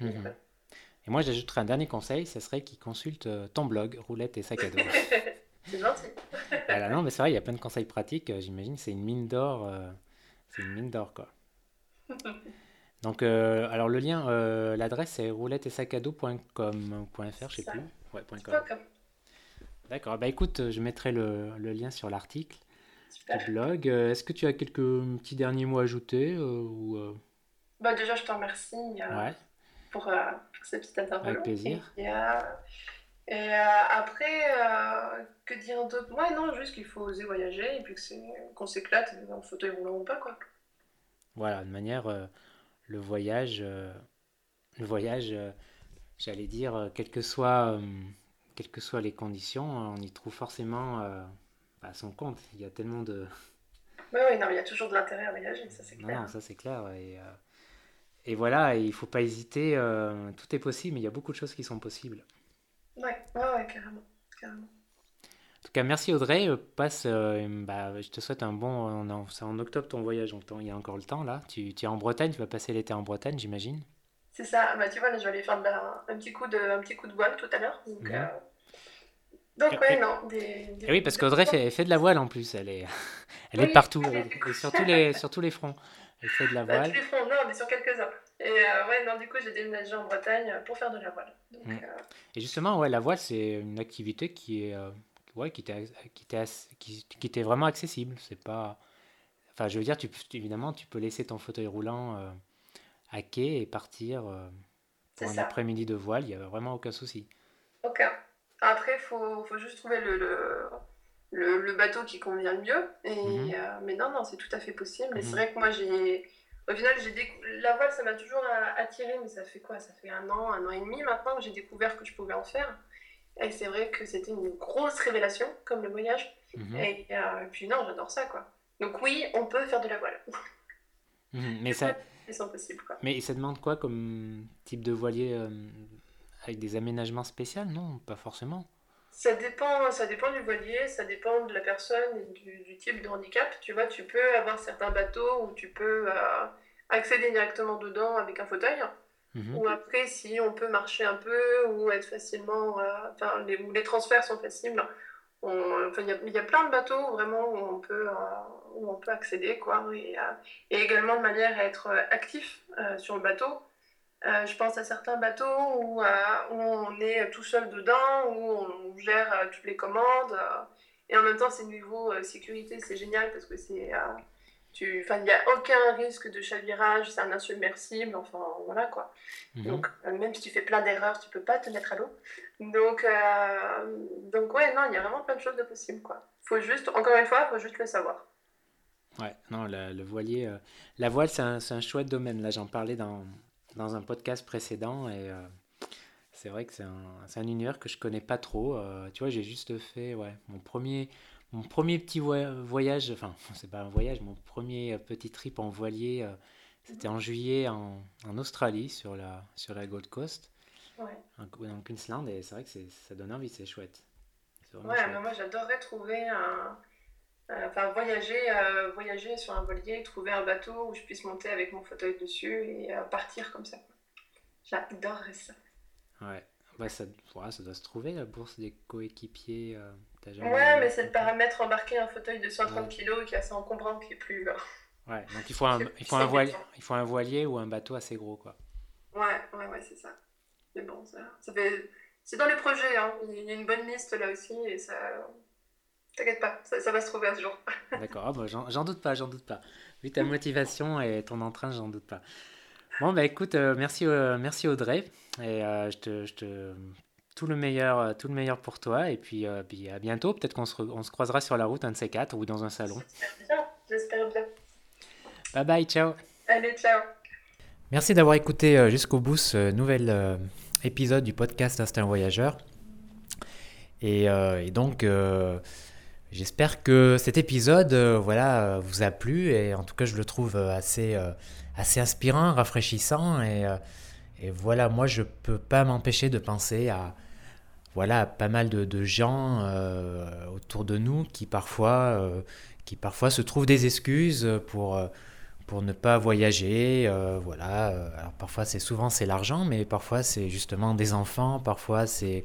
Mhm. Et moi, j'ajouterais un dernier conseil, ce serait qu'ils consultent ton blog, roulette et sac à dos. c'est gentil. voilà, non, mais c'est vrai, il y a plein de conseils pratiques. J'imagine c'est une mine d'or c'est une mine d'or, quoi. Donc, euh, alors le lien, euh, l'adresse c'est roulette et sac à dos.com.fr, je sais plus. Ouais, .com. D'accord, bah écoute, je mettrai le, le lien sur l'article du blog. Euh, est-ce que tu as quelques petits derniers mots à ajouter ou, bah Déjà, je te remercie pour, pour, cette petite interview. Avec plaisir. Et, après, que dire d'autre? Ouais, non, juste qu'il faut oser voyager et puis qu'on s'éclate en fauteuil roulant ou pas, quoi. Voilà, de manière, euh, le voyage, euh, le voyage, euh, j'allais dire, quelles que soient, quelles que soient les conditions, on y trouve forcément à son compte. Il y a tellement de. Oui, oui, non, il y a toujours de l'intérêt à voyager, ça c'est clair. Non, ça c'est clair. Et, et voilà, il ne faut pas hésiter, tout est possible, mais il y a beaucoup de choses qui sont possibles. Ouais, ouais, ouais, carrément. carrément. En tout cas, merci Audrey. Euh, passe, euh, bah, je te souhaite un bon. C'est en octobre ton voyage, donc il y a encore le temps là. Tu, tu, es en Bretagne, tu vas passer l'été en Bretagne, j'imagine. C'est ça. Bah, tu vois, là, je vais aller faire un, petit coup de, un petit coup de voile tout à l'heure. Donc, mhm. euh, donc ouais, non. Des, oui, parce qu'Audrey fait, fait, de la voile en plus. Elle est, elle est partout, et sur, tous les, sur tous les fronts. Elle fait de la bah, voile. tous les fronts, non, mais sur quelques-uns. Et ouais, non, du coup, j'ai déménagé en Bretagne pour faire de la voile. Donc, mhm. Et justement, ouais, la voile, c'est une activité qui est ouais, qui était, qui était, qui, qui était vraiment accessible. C'est pas. Enfin, je veux dire, tu, évidemment, tu peux laisser ton fauteuil roulant euh, à quai et partir euh, pour un après-midi de voile. Il n'y a vraiment aucun souci. Aucun. Après, il faut, faut, juste trouver le, le, le, bateau qui convient le mieux. Et, mhm. euh, mais non, non, c'est tout à fait possible. Mais c'est mhm. vrai que moi, j'ai. Au final, j'ai la voile, ça m'a toujours attiré, mais ça fait quoi? Ça fait un an, un an et demi maintenant que j'ai découvert que je pouvais en faire. Et c'est vrai que c'était une grosse révélation, comme le voyage. Mhm. Et, euh, puis non, j'adore ça, quoi. Donc oui, on peut faire de la voile. Mais ça... C'est possible, quoi. Mais ça demande quoi comme type de voilier euh, avec des aménagements spéciaux Non, pas forcément. Ça dépend, ça dépend du voilier, ça dépend de la personne et du, type de handicap. Tu vois, tu peux avoir certains bateaux où tu peux euh, accéder directement dedans avec un fauteuil. Mhm. Ou après, si on peut marcher un peu ou être facilement. Euh, enfin, les, les transferts sont faciles. Il y, a plein de bateaux vraiment où on peut, euh, où on peut accéder, quoi. Et, et, également de manière à être actif sur le bateau. Je pense à certains bateaux où, où, on est tout seul dedans, où on gère toutes les commandes. et en même temps, c'est niveau sécurité, c'est génial parce que c'est il n'y a aucun risque de chavirage, c'est un insubmersible, enfin voilà quoi. Mhm. Donc euh, même si tu fais plein d'erreurs, tu peux pas te mettre à l'eau. Donc, euh, donc ouais, non, il y a vraiment plein de choses de possibles quoi. Faut juste, encore une fois, faut juste le savoir. Ouais, non, le, voilier, euh, la voile, c'est un, un, chouette domaine. Là, j'en parlais dans, dans un podcast précédent et c'est vrai que c'est un, un, univers que je connais pas trop. tu vois, j'ai juste fait ouais, mon premier mon premier petit voyage, enfin, c'est pas un voyage, mon premier petit trip en voilier, c'était en juillet en, en, Australie, sur la, sur la Gold Coast, ouais. en, Queensland, et c'est vrai que ça donne envie, c'est chouette. Ouais, mais moi j'adorerais trouver un. Enfin, voyager, euh, voyager sur un voilier, trouver un bateau où je puisse monter avec mon fauteuil dessus et euh, partir comme ça. J'adorerais ça. Ouais. Bah, ça, ça doit se trouver la bourse des coéquipiers. Euh, ouais, mais c'est le paramètre embarquer un fauteuil de 130 kg qui est assez encombrant, qui est plus. Ouais, donc il faut un, il faut un, voilier, il faut un voilier ou un bateau assez gros, quoi. Ouais, ouais, ouais, c'est ça. Mais bon, ça, ça fait... c'est dans les projets, hein. il y a une bonne liste là aussi, et ça... T'inquiète pas, ça, va se trouver un jour. D'accord, ah bah, j'en doute pas, j'en doute pas. Vu ta motivation et ton entrain, j'en doute pas. Bon, bah écoute, euh, merci, euh, merci Audrey, et euh, je, te, je te... Tout le, meilleur, tout le meilleur pour toi, et puis, puis à bientôt. Peut-être qu'on se, on se croisera sur la route, un de ces quatre, ou dans un salon. J'espère bien, j'espère bien. Bye bye, ciao. Allez, ciao. Merci d'avoir écouté jusqu'au bout ce nouvel épisode du podcast Instinct Voyageur. Et, euh, donc, j'espère que cet épisode voilà, vous a plu et en tout cas, je le trouve assez, assez inspirant, rafraîchissant. Et, voilà, moi, je ne peux pas m'empêcher de penser à voilà, pas mal de, de gens autour de nous qui parfois, qui parfois se trouvent des excuses pour pour ne pas voyager. Euh, voilà. Alors parfois c'est souvent c'est l'argent, mais parfois c'est justement des enfants, parfois c'est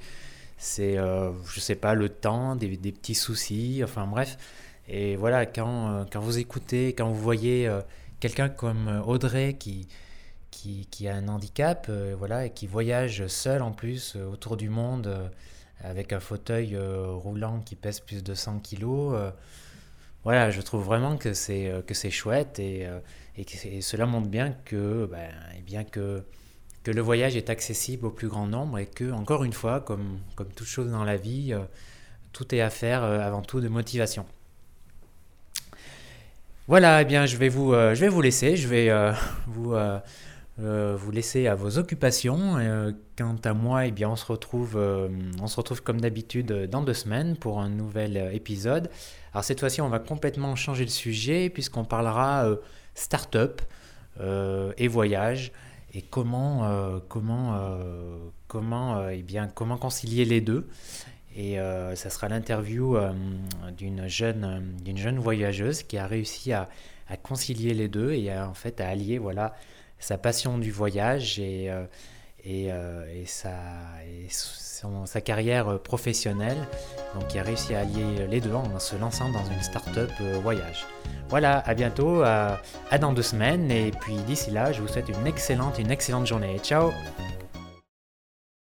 c'est euh, je sais pas le temps, des, des, petits soucis, enfin bref. Et voilà quand, euh, quand vous écoutez, quand vous voyez quelqu'un comme Audrey qui qui, qui, a un handicap, voilà, et qui voyage seul en plus autour du monde avec un fauteuil roulant qui pèse plus de 100 kilos voilà, je trouve vraiment que c'est euh, que c'est chouette et, euh, et, cela montre bien que ben, et bien que que le voyage est accessible au plus grand nombre et que encore une fois, comme comme toute chose dans la vie, euh, tout est à faire avant tout de motivation. Voilà, eh bien je vais vous je vais vous laisser, je vais vous vous laisser à vos occupations. quant à moi, eh bien, on se retrouve, on se retrouve comme d'habitude dans deux semaines pour un nouvel épisode. Alors cette fois-ci, on va complètement changer le sujet puisqu'on parlera euh, start-up euh, et voyage et comment, euh, comment, comment, eh bien, comment concilier les deux? Et ça sera l'interview d'une jeune, d'une jeune voyageuse qui a réussi à, à, concilier les deux et en fait à allier voilà, sa passion du voyage et, et, et, sa, sa carrière professionnelle. Donc il a réussi à allier les deux en se lançant dans une start-up euh, voyage. Voilà, à bientôt, à, à dans deux semaines. Et puis d'ici là, je vous souhaite une excellente, une excellente journée. Ciao